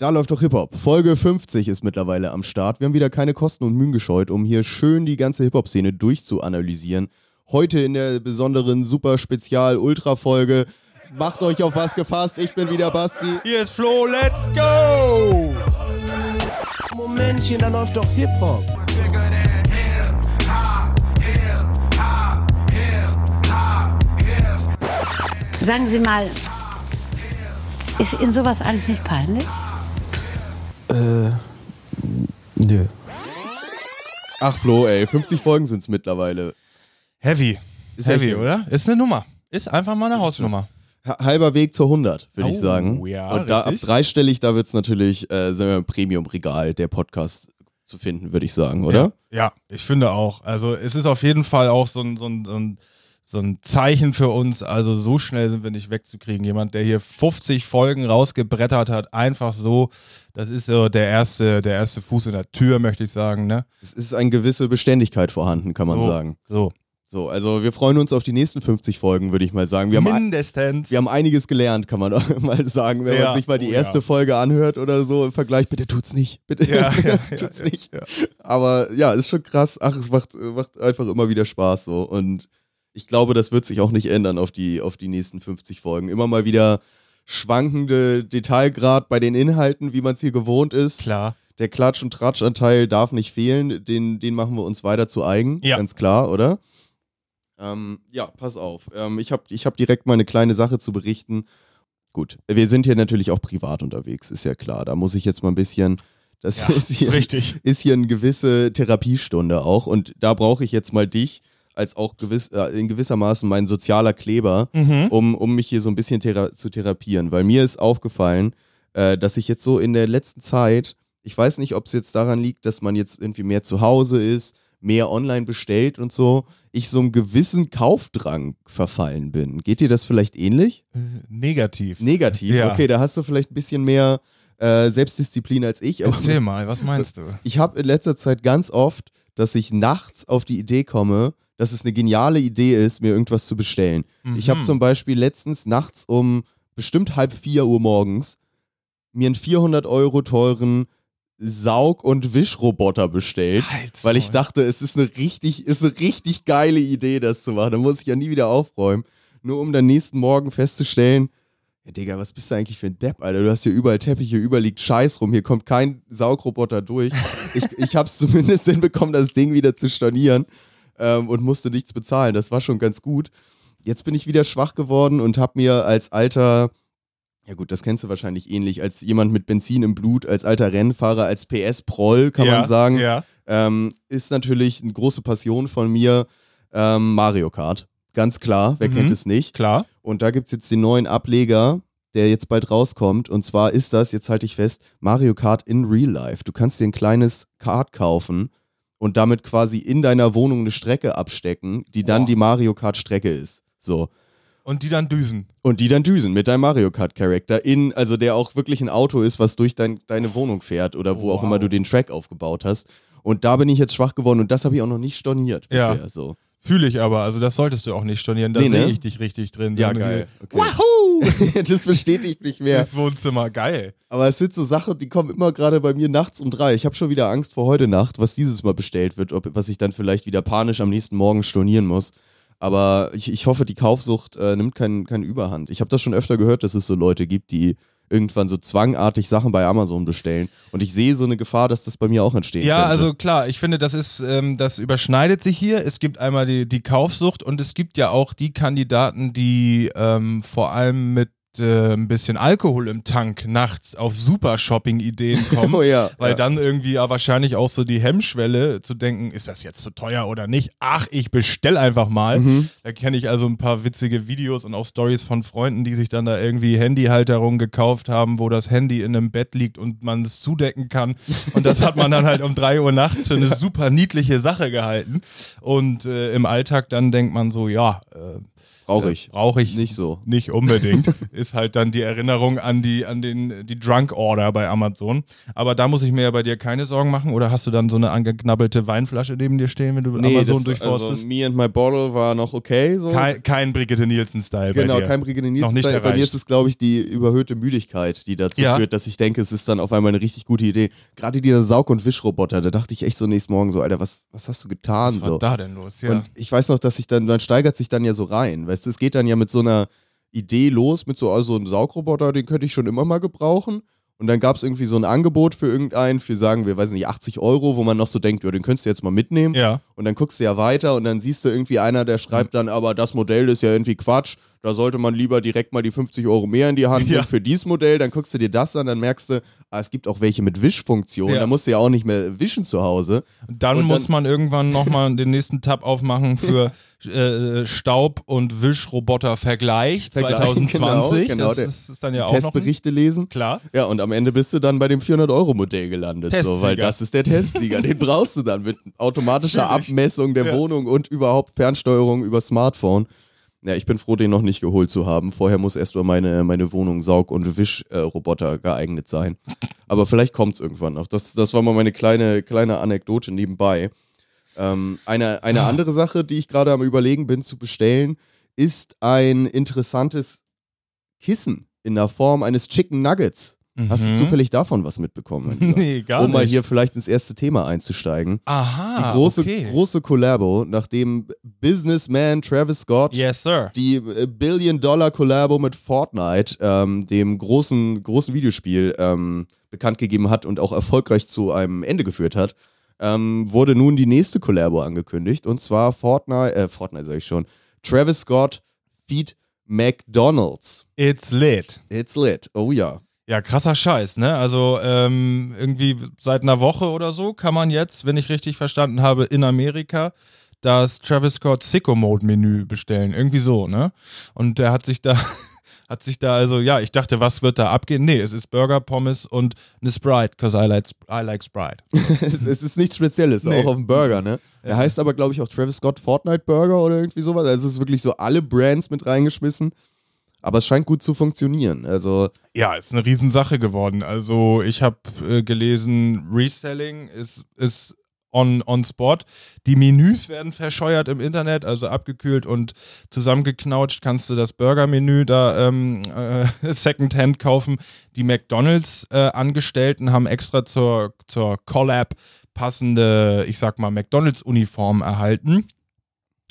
Da läuft doch Hip-Hop. Folge 50 ist mittlerweile am Start. Wir haben wieder keine Kosten und Mühen gescheut, um hier schön die ganze Hip-Hop-Szene durchzuanalysieren. Heute in der besonderen super spezial ultra folge Macht euch auf was gefasst. Ich bin wieder Basti. Hier ist Flo, let's go! Momentchen, da läuft doch Hip-Hop. Sagen Sie mal, ist Ihnen sowas eigentlich nicht peinlich? Äh, nö. Ach Flo, ey, 50 Folgen sind es mittlerweile. Heavy. Ist Heavy, echt- oder? Ist eine Nummer. Ist einfach mal eine Hausnummer. Ha- Halber Weg zur 100, würde ich Oh, sagen. ja, und da ab dreistellig, da wird es natürlich äh, sagen wir, im Premium-Regal der Podcast zu finden, würde ich sagen, oder? Ja, ja, ich finde auch. Also es ist auf jeden Fall auch so ein, so, ein, so, ein, so ein Zeichen für uns. Also so schnell sind wir nicht wegzukriegen. Jemand, der hier 50 Folgen rausgebrettert hat, einfach so. Das ist so der erste, der erste Fuß in der Tür, möchte ich sagen. Ne? Es ist eine gewisse Beständigkeit vorhanden, kann man so, sagen. So. So, also wir freuen uns auf die nächsten 50 Folgen, würde ich mal sagen. Wir haben, Mindestens. wir haben einiges gelernt, kann man mal sagen, wenn Ja, man sich mal die oh erste ja. Folge anhört oder so im Vergleich. Bitte tut's nicht, bitte Ja, tut's nicht. Aber ja, ist schon krass. Ach, es macht, macht einfach immer wieder Spaß so. Und ich glaube, das wird sich auch nicht ändern auf die, auf die nächsten 50 Folgen. Immer mal wieder schwankende Detailgrad bei den Inhalten, wie man es hier gewohnt ist. Klar. Der Klatsch- und Tratschanteil darf nicht fehlen. Den, den machen wir uns weiter zu eigen. Ja. Ganz klar, oder? Ähm, ja, pass auf. Ähm, ich habe ich hab direkt mal eine kleine Sache zu berichten. Gut, wir sind hier natürlich auch privat unterwegs, ist ja klar. Da muss ich jetzt mal ein bisschen. Das Ja, ist, hier, ist richtig. ist hier eine gewisse Therapiestunde auch. Und da brauche ich jetzt mal dich als auch gewiss, äh, in gewissermaßen mein sozialer Kleber, Mhm. um, um mich hier so ein bisschen thera zu therapieren. Weil mir ist aufgefallen, äh, dass ich jetzt so in der letzten Zeit, ich weiß nicht, ob es jetzt daran liegt, dass man jetzt irgendwie mehr zu Hause ist, mehr online bestellt und so, ich so einem gewissen Kaufdrang verfallen bin. Geht dir das vielleicht ähnlich? Negativ. Negativ? Ja. Okay, da hast du vielleicht ein bisschen mehr äh, Selbstdisziplin als ich. Aber Erzähl mal, was meinst du? ich habe in letzter Zeit ganz oft, dass ich nachts auf die Idee komme, dass es eine geniale Idee ist, mir irgendwas zu bestellen. Ich habe Mhm. zum Beispiel letztens nachts um bestimmt halb vier Uhr morgens mir einen 400 Euro teuren Saug- und Wischroboter bestellt, Halt's weil ich dachte, es ist eine richtig, ist eine richtig geile Idee, das zu machen. Da muss ich ja nie wieder aufräumen. Nur um dann nächsten Morgen festzustellen, ja, Digga, was bist du eigentlich für ein Depp, Alter? Du hast hier überall Teppiche, überall liegt Scheiß rum, hier kommt kein Saugroboter durch. ich, ich hab's zumindest hinbekommen, das Ding wieder zu stornieren ähm, und musste nichts bezahlen. Das war schon ganz gut. Jetzt bin ich wieder schwach geworden und hab mir als alter, ja gut, das kennst du wahrscheinlich ähnlich, als jemand mit Benzin im Blut, als alter Rennfahrer, als PS-Proll, kann ja, man sagen, Ja. ähm, ist natürlich eine große Passion von mir ähm, Mario Kart. Ganz klar, wer Mhm. kennt es nicht? Klar. Und da gibt es jetzt den neuen Ableger, der jetzt bald rauskommt. Und zwar ist das, jetzt halte ich fest, Mario Kart in Real Life. Du kannst dir ein kleines Kart kaufen und damit quasi in deiner Wohnung eine Strecke abstecken, die dann Boah. die Mario Kart Strecke ist. So. Und die dann düsen. Und die dann düsen mit deinem Mario Kart Charakter in, also der auch wirklich ein Auto ist, was durch dein, deine Wohnung fährt oder wo auch Wow. immer du den Track aufgebaut hast. Und da bin ich jetzt schwach geworden und das habe ich auch noch nicht storniert Ja. bisher. So. Fühle ich aber, also das solltest du auch nicht stornieren, da Nee, ne? sehe ich dich richtig drin. Ja, geil. Okay. Wahoo! das bestätigt mich mehr. Das Wohnzimmer, geil. Aber es sind so Sachen, die kommen immer gerade bei mir nachts um drei. Ich habe schon wieder Angst vor heute Nacht, was dieses Mal bestellt wird, ob, was ich dann vielleicht wieder panisch am nächsten Morgen stornieren muss. Aber ich, ich hoffe, die Kaufsucht äh, nimmt keinen kein Überhand. Ich habe das schon öfter gehört, dass es so Leute gibt, die irgendwann so zwangartig Sachen bei Amazon bestellen. Und ich sehe so eine Gefahr, dass das bei mir auch entstehen Ja, könnte. also klar, ich finde, das ist, ähm, das überschneidet sich hier. Es gibt einmal die, die Kaufsucht und es gibt ja auch die Kandidaten, die ähm, vor allem mit äh, ein bisschen Alkohol im Tank nachts auf super Shopping-Ideen kommen. Oh ja, Weil ja. dann irgendwie ja wahrscheinlich auch so die Hemmschwelle zu denken, ist das jetzt zu teuer oder nicht? Ach, ich bestell einfach mal. Mhm. Da kenne ich also ein paar witzige Videos und auch Stories von Freunden, die sich dann da irgendwie Handyhalterungen gekauft haben, wo das Handy in einem Bett liegt und man es zudecken kann. Und das hat man dann halt um 3 Uhr nachts für eine super niedliche Sache gehalten. Und äh, im Alltag dann denkt man so, ja, äh, Brauche ich. Brauche ich Nicht so. nicht unbedingt. ist halt dann die Erinnerung an die, an den, die Drunk Order bei Amazon. Aber da muss ich mir ja bei dir keine Sorgen machen. Oder hast du dann so eine angeknabbelte Weinflasche neben dir stehen, wenn du Amazon das, durchforstest? also me and my bottle war noch okay. So. kein, kein Brigitte Nielsen-Style bei Genau, dir. kein Brigitte Noch nicht Nielsen. Bei mir erreicht. ist es, glaube ich, die überhöhte Müdigkeit, die dazu Ja. führt, dass ich denke, es ist dann auf einmal eine richtig gute Idee. Gerade dieser Saug- und Wischroboter, da dachte ich echt so nächsten Morgen so, Alter, was, was hast du getan? Was war so. da denn los? Ja. Und ich weiß noch, dass sich dann, man steigert sich dann ja so rein. Weißt du, es geht dann ja mit so einer Idee los, mit so also einem Saugroboter, den könnte ich schon immer mal gebrauchen. Und dann gab es irgendwie so ein Angebot für irgendeinen, für sagen wir, weiß nicht, 80 Euro, wo man noch so denkt, ja, den könntest du jetzt mal mitnehmen. ja. Und dann guckst du ja weiter und dann siehst du irgendwie einer, der schreibt dann, aber das Modell ist ja irgendwie Quatsch. Da sollte man lieber direkt mal die 50 Euro mehr in die Hand Ja. nehmen für dieses Modell. Dann guckst du dir das an, dann merkst du, ah, es gibt auch welche mit Wischfunktion. Ja. Da musst du ja auch nicht mehr wischen zu Hause. Dann Und muss dann- man irgendwann nochmal den nächsten Tab aufmachen für äh, Staub- und Wischroboter-Vergleich Vergleich, 2020. genau, genau, das ist, ist dann ja auch Testberichte lesen. Klar. Ja, und am Ende bist du dann bei dem 400-Euro-Modell gelandet. So, weil das ist der Testsieger. Den brauchst du dann mit automatischer. Abmessung der Ja. Wohnung und überhaupt Fernsteuerung über Smartphone. Ja, ich bin froh, den noch nicht geholt zu haben. Vorher muss erstmal meine, meine Wohnung Saug- und Wischroboter geeignet sein. Aber vielleicht kommt es irgendwann noch. Das, das war mal meine kleine, kleine Anekdote nebenbei. Ähm, eine eine Ah. andere Sache, die ich gerade am Überlegen bin zu bestellen, ist ein interessantes Kissen in der Form eines Chicken Nuggets. Hast du Mhm. zufällig davon was mitbekommen? Nee, gar um mal nicht. hier vielleicht ins erste Thema einzusteigen. Aha, Die große, okay. große Collabo, nachdem Businessman Travis Scott Yes, sir. die äh, Billion-Dollar-Collabo mit Fortnite, ähm, dem großen, großen Videospiel, ähm, bekannt gegeben hat und auch erfolgreich zu einem Ende geführt hat, ähm, wurde nun die nächste Collabo angekündigt. Und zwar Fortnite, äh, Fortnite sag ich schon, Travis Scott feed McDonald's. It's lit. It's lit. Oh ja. Ja, krasser Scheiß, ne? Also ähm, irgendwie seit einer Woche oder so kann man jetzt, wenn ich richtig verstanden habe, in Amerika das Travis Scott Sicko Mode Menü bestellen. Irgendwie so, ne? Und der hat sich da, hat sich da also, ja, ich dachte, was wird da abgehen? Nee, es ist Burger, Pommes und eine Sprite, because I like, I like Sprite. es, es ist nichts Spezielles, Nee. auch auf dem Burger, ne? Er heißt aber, glaube ich, auch Travis Scott Fortnite Burger oder irgendwie sowas. Also es ist wirklich so alle Brands mit reingeschmissen. Aber es scheint gut zu funktionieren. Also, Ja, ist eine Riesensache geworden. Also ich habe äh, gelesen, Reselling ist, ist on, on spot. Die Menüs werden verscheuert im Internet, also abgekühlt und zusammengeknautscht kannst du das Burger-Menü da ähm, äh, Secondhand kaufen. Die McDonalds-Angestellten haben extra zur, zur Collab passende, ich sag mal, McDonalds-Uniform erhalten.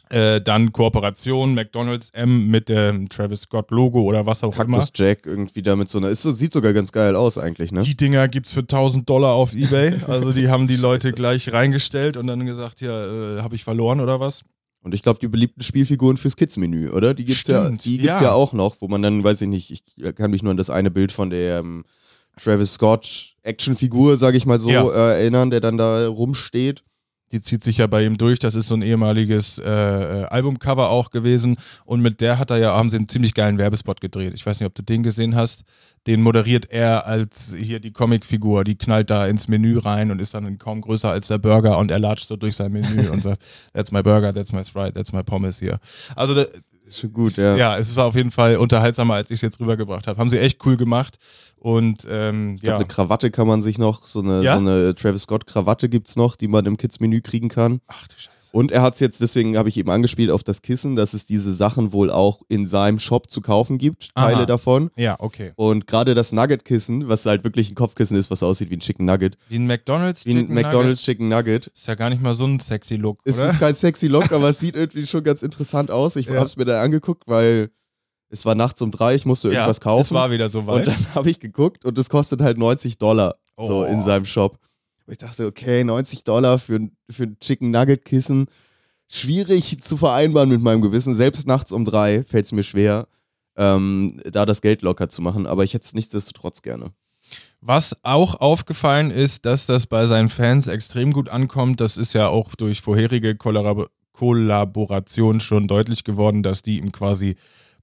Äh, dann Kooperation McDonalds M mit dem Travis Scott Logo oder was auch immer. Cactus Jack irgendwie damit so eine. Ist, so- sieht sogar ganz geil aus, eigentlich, ne? Die Dinger gibt's für 1000 Dollar auf Ebay. Also die haben die Leute gleich reingestellt und dann gesagt, ja, äh, habe ich verloren oder was? Und ich glaube, die beliebten Spielfiguren fürs Kids-Menü, oder? Die gibt's ja, Stimmt, die gibt's ja. ja. auch noch, wo man dann, weiß ich nicht, ich kann mich nur an das eine Bild von der ähm, Travis Scott Actionfigur, sage ich mal so, Ja. äh, erinnern, der dann da rumsteht. Die zieht sich ja bei ihm durch. Das ist so ein ehemaliges äh, äh, Albumcover auch gewesen. Und mit der hat er ja, haben sie einen ziemlich geilen Werbespot gedreht. Ich weiß nicht, ob du den gesehen hast. Den moderiert er als hier die Comicfigur. Die knallt da ins Menü rein und ist dann kaum größer als der Burger und er latscht so durch sein Menü und sagt, that's my burger, that's my Sprite, that's my Pommes hier. Also Ist schon gut, ja. ja, es ist auf jeden Fall unterhaltsamer, als ich es jetzt rübergebracht habe. Haben sie echt cool gemacht. Und ähm, Ich glaub, ja. eine Krawatte kann man sich noch, so eine, Ja? so eine Travis Scott-Krawatte gibt's noch, die man im Kids-Menü kriegen kann. Ach du Scheiße. Und er hat es jetzt, deswegen habe ich eben angespielt auf das Kissen, dass es diese Sachen wohl auch in seinem Shop zu kaufen gibt, Teile Aha. davon. Ja, okay. Und gerade das Nugget-Kissen, was halt wirklich ein Kopfkissen ist, was aussieht wie ein Chicken Nugget, Wie ein McDonalds wie ein Chicken McDonald's Chicken Nugget. Nugget. Ist ja gar nicht mal so ein sexy Look, Es oder? ist kein sexy Look, aber es sieht irgendwie schon ganz interessant aus. Ich Ja. habe es mir da angeguckt, weil es war nachts um drei, ich musste ja, irgendwas Es kaufen. war wieder so Und weit. dann habe ich geguckt und es kostet halt 90 Dollar so Oh. in seinem Shop. Und ich dachte, okay, 90 Dollar für, für ein Chicken Nugget Kissen. Schwierig zu vereinbaren mit meinem Gewissen. Selbst nachts um drei fällt es mir schwer, ähm, da das Geld locker zu machen. Aber ich hätte es nichtsdestotrotz gerne. Was auch aufgefallen ist, dass das bei seinen Fans extrem gut ankommt. Das ist ja auch durch vorherige Kollabor Kollaborationen schon deutlich geworden, dass die ihm quasi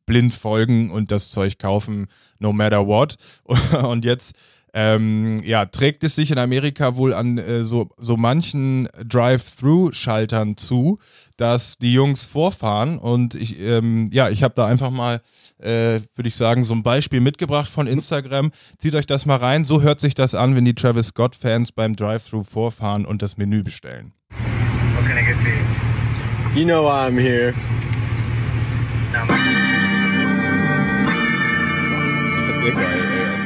blind folgen und das Zeug kaufen, no matter what. Und jetzt ähm, ja, trägt es sich in Amerika wohl an äh, so, so manchen Drive-Thru-Schaltern zu, dass die Jungs vorfahren und ich, ähm, ja, ich habe da einfach mal, äh, würde ich sagen, so ein Beispiel mitgebracht von Instagram. Zieht euch das mal rein, so hört sich das an, wenn die Travis Scott-Fans beim Drive-Thru vorfahren und das Menü bestellen. What can I get you? You know why I'm here. Sehr geil, ey.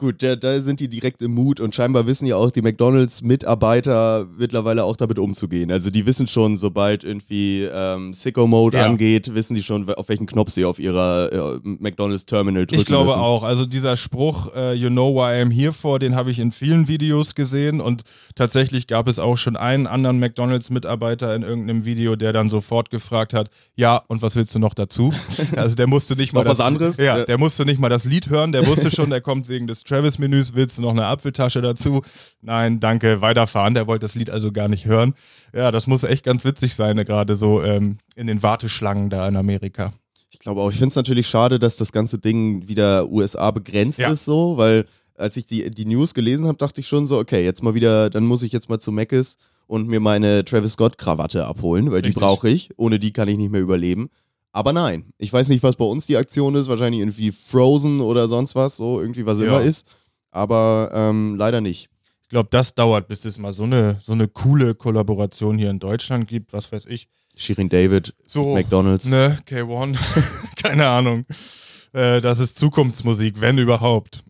Gut, da, da sind die direkt im Mut und scheinbar wissen ja auch die McDonalds-Mitarbeiter mittlerweile auch damit umzugehen. Also die wissen schon, sobald irgendwie ähm, Sicko-Mode Ja. angeht, wissen die schon, auf welchen Knopf sie auf ihrer äh, McDonalds-Terminal drücken Ich glaube müssen. auch. Also dieser Spruch, äh, you know why I'm here for, den habe ich in vielen Videos gesehen und tatsächlich gab es auch schon einen anderen McDonalds-Mitarbeiter in irgendeinem Video, der dann sofort gefragt hat, ja, und was willst du noch dazu? Also der musste nicht mal Noch was das, anderes? Ja. der musste nicht mal das Lied hören, der wusste schon, der kommt wegen des Travis-Menüs, willst du noch eine Apfeltasche dazu? Nein, danke, weiterfahren. Der wollte das Lied also gar nicht hören. Ja, das muss echt ganz witzig sein, ne, gerade so ähm, in den Warteschlangen da in Amerika. Ich glaube auch, ich finde es natürlich schade, dass das ganze Ding wieder USA begrenzt Ja. ist, so, weil als ich die, die News gelesen habe, dachte ich schon so, okay, jetzt mal wieder, dann muss ich jetzt mal zu Mc's und mir meine Travis Scott-Krawatte abholen, weil die Richtig. brauche ich. Ohne die kann ich nicht mehr überleben. Aber nein, ich weiß nicht, was bei uns die Aktion ist. Wahrscheinlich irgendwie Frozen oder sonst was, so irgendwie was Ja. immer ist. Aber ähm, leider nicht. Ich glaube, das dauert, bis es mal so eine, so eine coole Kollaboration hier in Deutschland gibt, was weiß ich. Shirin David, So, McDonalds. Ne, K1, keine Ahnung. Äh, das ist Zukunftsmusik, wenn überhaupt.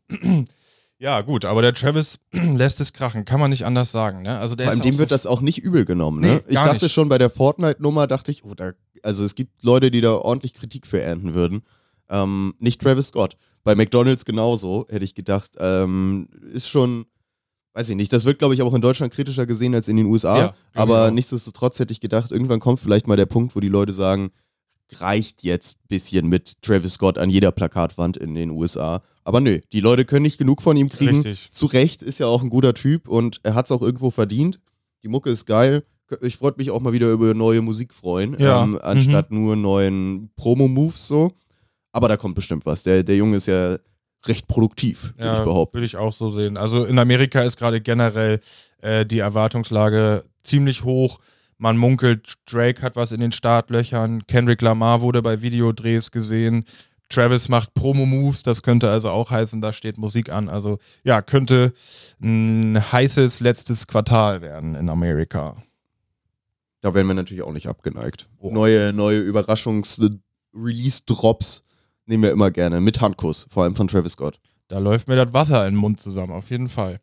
Ja, gut, aber der Travis lässt es krachen, kann man nicht anders sagen. Ne? Also der Vor allem dem auch wird so das auch nicht übel genommen. Ne? Nee, ich dachte nicht. schon bei der Fortnite-Nummer, dachte ich, oh, da, also es gibt Leute, die da ordentlich Kritik für ernten würden. Ähm, nicht Travis Scott. Bei McDonalds genauso, hätte ich gedacht. Ähm, ist schon, weiß ich nicht, das wird, glaube ich, auch in Deutschland kritischer gesehen als in den USA. Ja, aber genau. nichtsdestotrotz hätte ich gedacht, irgendwann kommt vielleicht mal der Punkt, wo die Leute sagen, reicht jetzt ein bisschen mit Travis Scott an jeder Plakatwand in den USA. Aber nö, die Leute können nicht genug von ihm kriegen. Richtig. Zu Recht ist ja auch ein guter Typ und er hat es auch irgendwo verdient. Die Mucke ist geil. Ich wollte mich auch mal wieder über neue Musik freuen, Ja, ähm, anstatt nur neuen Promo-Moves so. Aber da kommt bestimmt was. Der, der Junge ist ja recht produktiv, würde ich behaupten. Würde ich auch so sehen. Also in Amerika ist gerade generell äh, die Erwartungslage ziemlich hoch. Man munkelt, Drake hat was in den Startlöchern, Kendrick Lamar wurde bei Videodrehs gesehen, Travis macht Promo-Moves, das könnte also auch heißen, da steht Musik an. Also ja, könnte ein heißes letztes Quartal werden in Amerika. Da wären wir natürlich auch nicht abgeneigt. Oh. Neue, neue Überraschungs-Release-Drops nehmen wir immer gerne. Mit Handkuss, vor allem von Travis Scott. Da läuft mir das Wasser in den Mund zusammen, auf jeden Fall.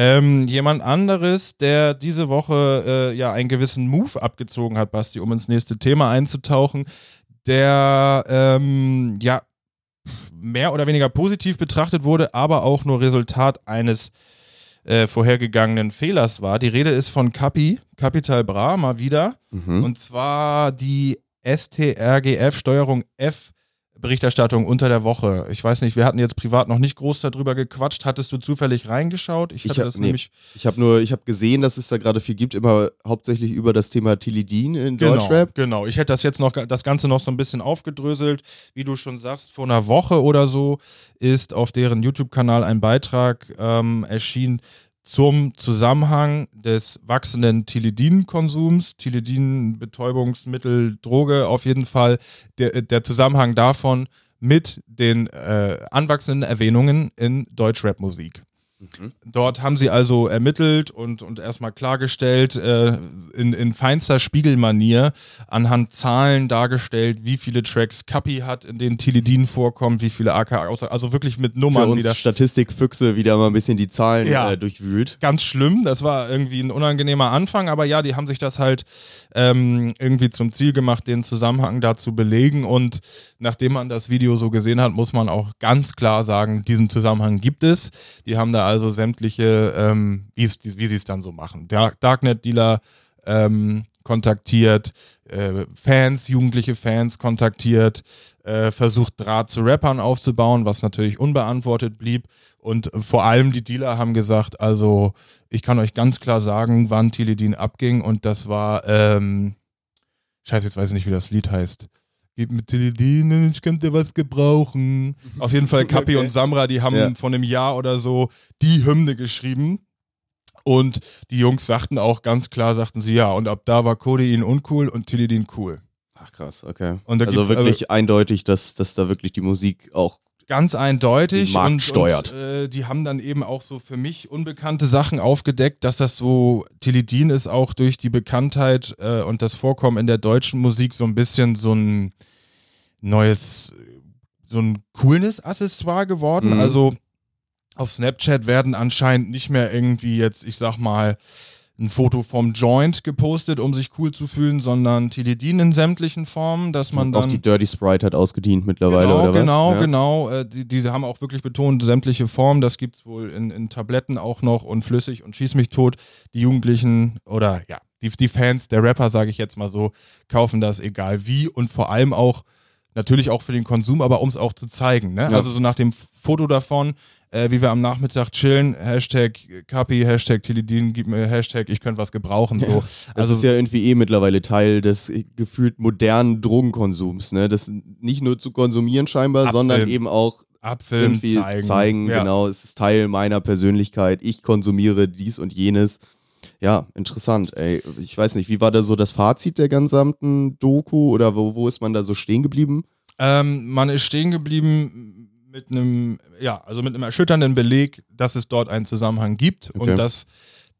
Ähm, jemand anderes, der diese Woche äh, ja einen gewissen Move abgezogen hat, Basti, um ins nächste Thema einzutauchen, der ähm, ja mehr oder weniger positiv betrachtet wurde, aber auch nur Resultat eines äh, vorhergegangenen Fehlers war. Die Rede ist von Capi, Capital Bra, mal wieder. Mhm. Und zwar die STRGF Steuerung F Berichterstattung unter der Woche. Ich weiß nicht, wir hatten jetzt privat noch nicht groß darüber gequatscht. Hattest du zufällig reingeschaut? Ich Ich hab- das nee. nämlich. Ich habe nur, ich habe gesehen, dass es da gerade viel gibt, immer hauptsächlich über das Thema Tilidin in Genau, Deutschrap. genau. Ich hätte das jetzt noch, das Ganze noch so ein bisschen aufgedröselt. Wie du schon sagst, vor einer Woche oder so ist auf deren YouTube-Kanal ein Beitrag ähm, erschienen zum Zusammenhang des wachsenden Tilidin-Konsums. Tilidin, Betäubungsmittel, Droge auf jeden Fall. Der, der Zusammenhang davon mit den äh, anwachsenden Erwähnungen in Deutschrap-Musik. Dort haben sie also ermittelt und, und erstmal klargestellt, äh, in, in feinster Spiegelmanier, anhand Zahlen dargestellt, wie viele Tracks Kapi hat, in denen Tilidin vorkommt, wie viele AK, also wirklich mit Für Nummern uns wieder. Statistikfüchse wieder mal ein bisschen die Zahlen Ja. äh, durchwühlt. Ganz schlimm, das war irgendwie ein unangenehmer Anfang, aber ja, die haben sich das halt ähm, irgendwie zum Ziel gemacht, den Zusammenhang da zu belegen. Und nachdem man das Video so gesehen hat, muss man auch ganz klar sagen, diesen Zusammenhang gibt es. Die haben da also sämtliche, ähm, wie sie es dann so machen. Dark Darknet-Dealer ähm, kontaktiert, äh, Fans, jugendliche Fans kontaktiert, äh, versucht Draht zu Rappern aufzubauen, was natürlich unbeantwortet blieb. Und vor allem die Dealer haben gesagt, also ich kann euch ganz klar sagen, wann Tilidin abging und das war, ähm, scheiße, jetzt weiß ich nicht, wie das Lied heißt. Gib mir Teledin, ich könnte was gebrauchen. Auf jeden Fall Kapi Okay. und Samra, die haben Ja. vor einem Jahr oder so die Hymne geschrieben. Und die Jungs sagten auch ganz klar, sagten sie ja. Und ab da war Codein uncool und Teledin cool. Ach krass, okay. Also wirklich eindeutig, dass, dass da wirklich die Musik auch. Ganz eindeutig Markt und, steuert. und äh, die haben dann eben auch so für mich unbekannte Sachen aufgedeckt, dass das so Teledin ist auch durch die Bekanntheit äh, und das Vorkommen in der deutschen Musik so ein bisschen so ein neues so ein Coolness-Accessoire geworden. Mhm. Also auf Snapchat werden anscheinend nicht mehr irgendwie jetzt, ich sag mal, ein Foto vom Joint gepostet, um sich cool zu fühlen, sondern Teledin in sämtlichen Formen, dass man dann auch die Dirty Sprite hat ausgedient mittlerweile, genau, oder was? Genau, ja. genau. Äh, die, die haben auch wirklich betont, sämtliche Formen, das gibt es wohl in, in Tabletten auch noch und flüssig und schieß mich tot. Die Jugendlichen oder ja, die, die Fans der Rapper, sage ich jetzt mal so, kaufen das egal wie und vor allem auch, natürlich auch für den Konsum, aber um es auch zu zeigen. Ne? Ja. Also so nach dem Foto davon, äh, wie wir am Nachmittag chillen, Hashtag Kapi, Hashtag Teledin, gib mir Hashtag, ich könnte was gebrauchen. So. Das Also ist ja irgendwie eh mittlerweile Teil des gefühlt modernen Drogenkonsums, ne? Das nicht nur zu konsumieren scheinbar, Abfilmen. sondern eben auch Abfilm irgendwie zeigen. zeigen, Ja. genau, es ist Teil meiner Persönlichkeit, ich konsumiere dies und jenes. Ja, interessant, ey. Ich weiß nicht, wie war da so das Fazit der gesamten Doku oder wo, wo ist man da so stehen geblieben? Ähm, man ist stehen geblieben mit einem, ja, also mit einem erschütternden Beleg, dass es dort einen Zusammenhang gibt Okay. und dass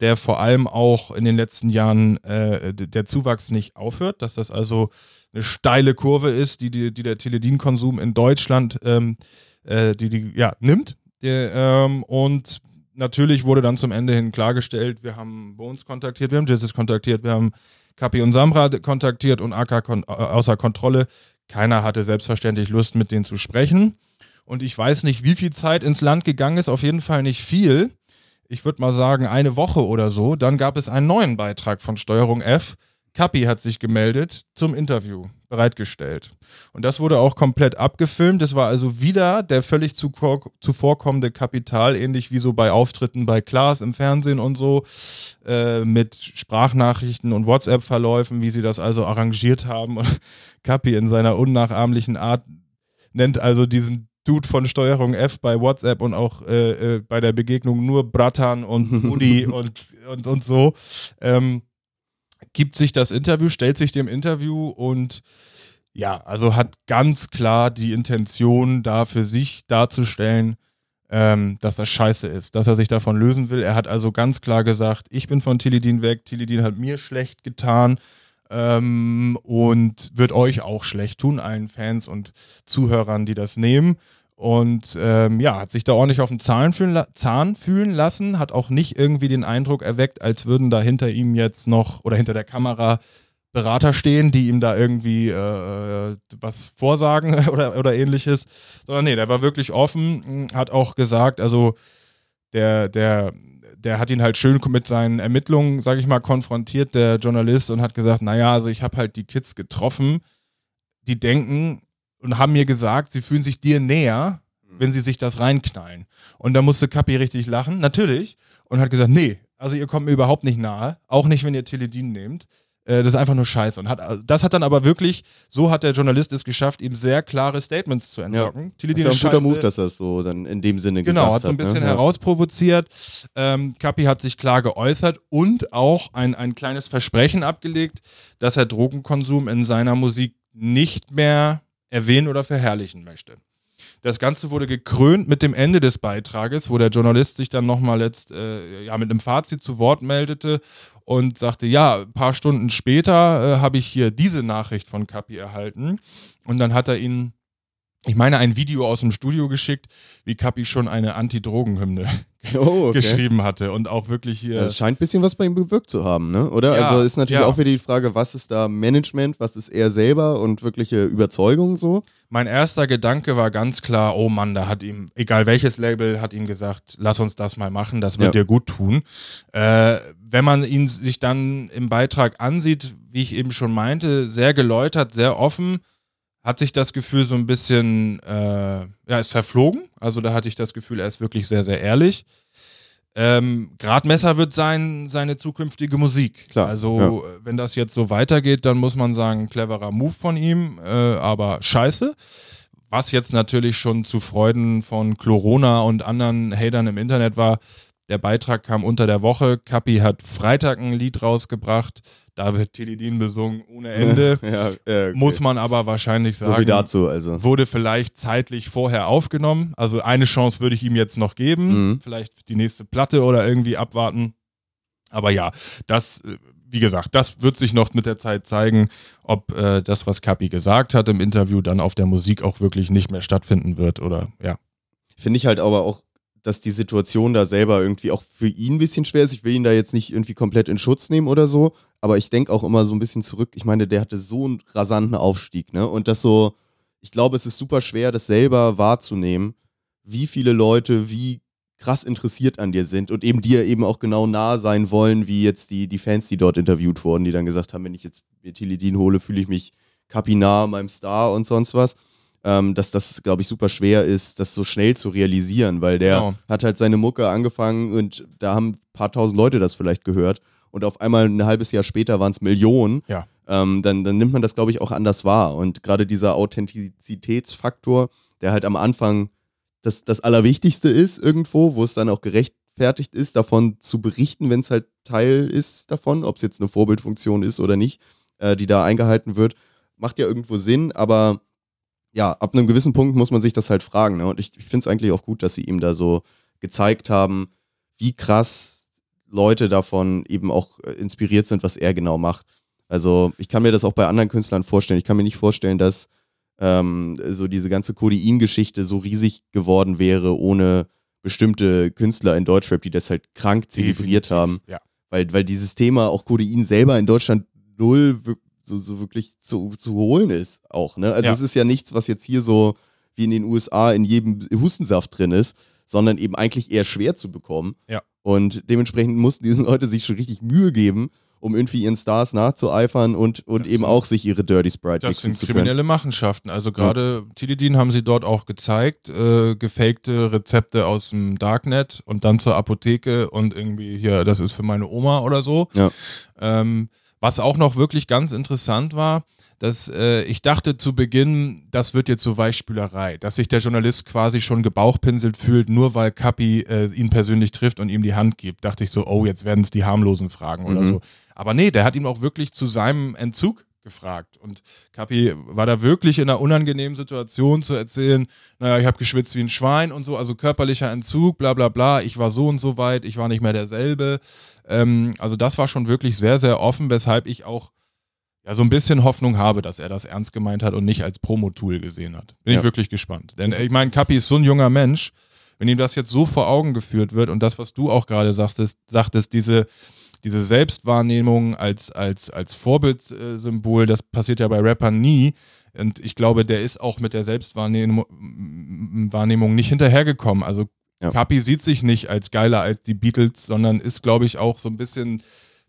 der vor allem auch in den letzten Jahren äh, der Zuwachs nicht aufhört, dass das also eine steile Kurve ist, die, die, die der Teledin-Konsum in Deutschland ähm, äh, die, die, ja, nimmt. Der, ähm, und natürlich wurde dann zum Ende hin klargestellt, wir haben Bones kontaktiert, wir haben Jesus kontaktiert, wir haben Kapi und Samra kontaktiert und AK kon außer Kontrolle. Keiner hatte selbstverständlich Lust, mit denen zu sprechen. Und ich weiß nicht, wie viel Zeit ins Land gegangen ist, auf jeden Fall nicht viel. Ich würde mal sagen, eine Woche oder so. Dann gab es einen neuen Beitrag von Steuerung F. Kapi hat sich gemeldet zum Interview bereitgestellt. Und das wurde auch komplett abgefilmt. Das war also wieder der völlig zuvor, zuvorkommende Kapital, ähnlich wie so bei Auftritten bei Klaas im Fernsehen und so, äh, mit Sprachnachrichten und WhatsApp-Verläufen, wie sie das also arrangiert haben. Und in seiner unnachahmlichen Art nennt also diesen Dude von Steuerung F bei WhatsApp und auch äh, äh, bei der Begegnung nur Bratan und Udi und, und, und so. Ähm, gibt sich das Interview, stellt sich dem Interview und ja, also hat ganz klar die Intention, da für sich darzustellen, ähm, dass das scheiße ist, dass er sich davon lösen will. Er hat also ganz klar gesagt, ich bin von Tilidin weg, Tilidin hat mir schlecht getan ähm, und wird euch auch schlecht tun, allen Fans und Zuhörern, die das nehmen. Und ähm, ja, hat sich da ordentlich auf den Zahn fühlen, Zahn fühlen lassen, hat auch nicht irgendwie den Eindruck erweckt, als würden da hinter ihm jetzt noch oder hinter der Kamera Berater stehen, die ihm da irgendwie äh, was vorsagen oder, oder ähnliches. Sondern nee, der war wirklich offen, mh, hat auch gesagt, also der, der, der hat ihn halt schön mit seinen Ermittlungen, sag ich mal, konfrontiert, der Journalist, und hat gesagt, naja, also ich habe halt die Kids getroffen, die denken und haben mir gesagt, sie fühlen sich dir näher, wenn sie sich das reinknallen. Und da musste Kapi richtig lachen, natürlich, und hat gesagt, nee, also ihr kommt mir überhaupt nicht nahe, auch nicht, wenn ihr Teledin nehmt. Äh, Das ist einfach nur Scheiße. Und hat, also das hat dann aber wirklich, so hat der Journalist es geschafft, ihm sehr klare Statements zu entlocken. Das ist ja ein guter scheiße. Move, dass er es so dann in dem Sinne Genau, gesagt hat so ein bisschen ne? Ja. herausprovoziert. Ähm, Kapi hat sich klar geäußert und auch ein, ein kleines Versprechen abgelegt, dass er Drogenkonsum in seiner Musik nicht mehr erwähnen oder verherrlichen möchte. Das Ganze wurde gekrönt mit dem Ende des Beitrages, wo der Journalist sich dann nochmal letzt, äh, ja, mit einem Fazit zu Wort meldete und sagte, ja, ein paar Stunden später äh, habe ich hier diese Nachricht von Kapi erhalten. Und dann hat er ihn, ich meine, ein Video aus dem Studio geschickt, wie Kapi schon eine Anti-Drogen-Hymne Oh, okay. geschrieben hatte und auch wirklich hier. Das scheint ein bisschen was bei ihm bewirkt zu haben, ne? Oder? Ja, also ist natürlich ja. auch wieder die Frage, was ist da Management, was ist er selber und wirkliche Überzeugung so? Mein erster Gedanke war ganz klar, oh Mann, da hat ihm, egal welches Label, hat ihm gesagt, lass uns das mal machen, das wird Ja. dir gut tun. Äh, wenn man ihn sich dann im Beitrag ansieht, wie ich eben schon meinte, sehr geläutert, sehr offen, hat sich das Gefühl so ein bisschen, äh, ja, ist verflogen. Also da hatte ich das Gefühl, er ist wirklich sehr, sehr ehrlich. Ähm, Gradmesser wird sein seine zukünftige Musik. Klar, Also, ja. äh, wenn das jetzt so weitergeht, dann muss man sagen, cleverer Move von ihm, äh, aber scheiße. Was jetzt natürlich schon zu Freuden von Chlorona und anderen Hatern im Internet war, der Beitrag kam unter der Woche. Kapi hat Freitag ein Lied rausgebracht. Da wird Tilidin besungen ohne Ende. ja, ja, okay. Muss man aber wahrscheinlich So sagen. wie dazu, also. Wurde vielleicht zeitlich vorher aufgenommen. Also eine Chance würde ich ihm jetzt noch geben. Mhm. Vielleicht die nächste Platte oder irgendwie abwarten. Aber ja, das, äh, wie gesagt, das wird sich noch mit der Zeit zeigen, ob äh, das, was Kapi gesagt hat im Interview, dann auf der Musik auch wirklich nicht mehr stattfinden wird oder ja. Finde ich halt aber auch, dass die Situation da selber irgendwie auch für ihn ein bisschen schwer ist. Ich will ihn da jetzt nicht irgendwie komplett in Schutz nehmen oder so, aber ich denke auch immer so ein bisschen zurück. Ich meine, der hatte so einen rasanten Aufstieg, ne? Und das so, ich glaube, es ist super schwer, das selber wahrzunehmen, wie viele Leute wie krass interessiert an dir sind und eben dir eben auch genau nahe sein wollen, wie jetzt die, die Fans, die dort interviewt wurden, die dann gesagt haben, wenn ich jetzt mir Tilidin hole, fühle ich mich kapinar meinem Star und sonst was. Ähm, dass das, glaube ich, super schwer ist, das so schnell zu realisieren, weil der Genau. hat halt seine Mucke angefangen und da haben ein paar tausend Leute das vielleicht gehört und auf einmal ein halbes Jahr später waren es Millionen. Ja. Ähm, dann, dann nimmt man das, glaube ich, auch anders wahr. Und gerade dieser Authentizitätsfaktor, der halt am Anfang das, das Allerwichtigste ist irgendwo, wo es dann auch gerechtfertigt ist, davon zu berichten, wenn es halt Teil ist davon, ob es jetzt eine Vorbildfunktion ist oder nicht, äh, die da eingehalten wird, macht ja irgendwo Sinn, aber ja, ab einem gewissen Punkt muss man sich das halt fragen. Ne? Und ich, ich finde es eigentlich auch gut, dass sie ihm da so gezeigt haben, wie krass Leute davon eben auch äh, inspiriert sind, was er genau macht. Also ich kann mir das auch bei anderen Künstlern vorstellen. Ich kann mir nicht vorstellen, dass ähm, so diese ganze Codein-Geschichte so riesig geworden wäre ohne bestimmte Künstler in Deutschrap, die das halt krank zelebriert haben. Ja. Weil, weil dieses Thema auch Codein selber in Deutschland null so, so wirklich zu, zu holen ist auch. Ne? Also Ja. es ist ja nichts, was jetzt hier so wie in den USA in jedem Hustensaft drin ist, sondern eben eigentlich eher schwer zu bekommen. Ja. Und dementsprechend mussten diese Leute sich schon richtig Mühe geben, um irgendwie ihren Stars nachzueifern und, und Das eben sind- auch sich ihre Dirty Sprite Das mixen sind zu können. kriminelle Machenschaften. Also gerade Tilidin haben sie dort auch gezeigt, äh, gefakte Rezepte aus dem Darknet und dann zur Apotheke und irgendwie hier, das ist für meine Oma oder so. Ja. Ähm, was auch noch wirklich ganz interessant war, dass äh, ich dachte zu Beginn, das wird jetzt so Weichspülerei, dass sich der Journalist quasi schon gebauchpinselt fühlt, nur weil Kapi äh, ihn persönlich trifft und ihm die Hand gibt. Dachte ich so, oh, jetzt werden es die harmlosen Fragen oder Mhm. so. Aber nee, der hat ihm auch wirklich zu seinem Entzug gefragt. Und Kapi war da wirklich in einer unangenehmen Situation zu erzählen, naja, ich habe geschwitzt wie ein Schwein und so, also körperlicher Entzug, bla bla bla, ich war so und so weit, ich war nicht mehr derselbe. Ähm, also das war schon wirklich sehr, sehr offen, weshalb ich auch ja, so ein bisschen Hoffnung habe, dass er das ernst gemeint hat und nicht als Promo-Tool gesehen hat. Bin Ja. ich wirklich gespannt. Denn äh, ich meine, Kapi ist so ein junger Mensch, wenn ihm das jetzt so vor Augen geführt wird und das, was du auch gerade sagtest, sagtest diese, diese Selbstwahrnehmung als, als, als Vorbildsymbol, das passiert ja bei Rappern nie. Und ich glaube, der ist auch mit der Selbstwahrnehmung Wahrnehmung nicht hinterhergekommen. Also Ja. Kapi sieht sich nicht als geiler als die Beatles, sondern ist, glaube ich, auch so ein bisschen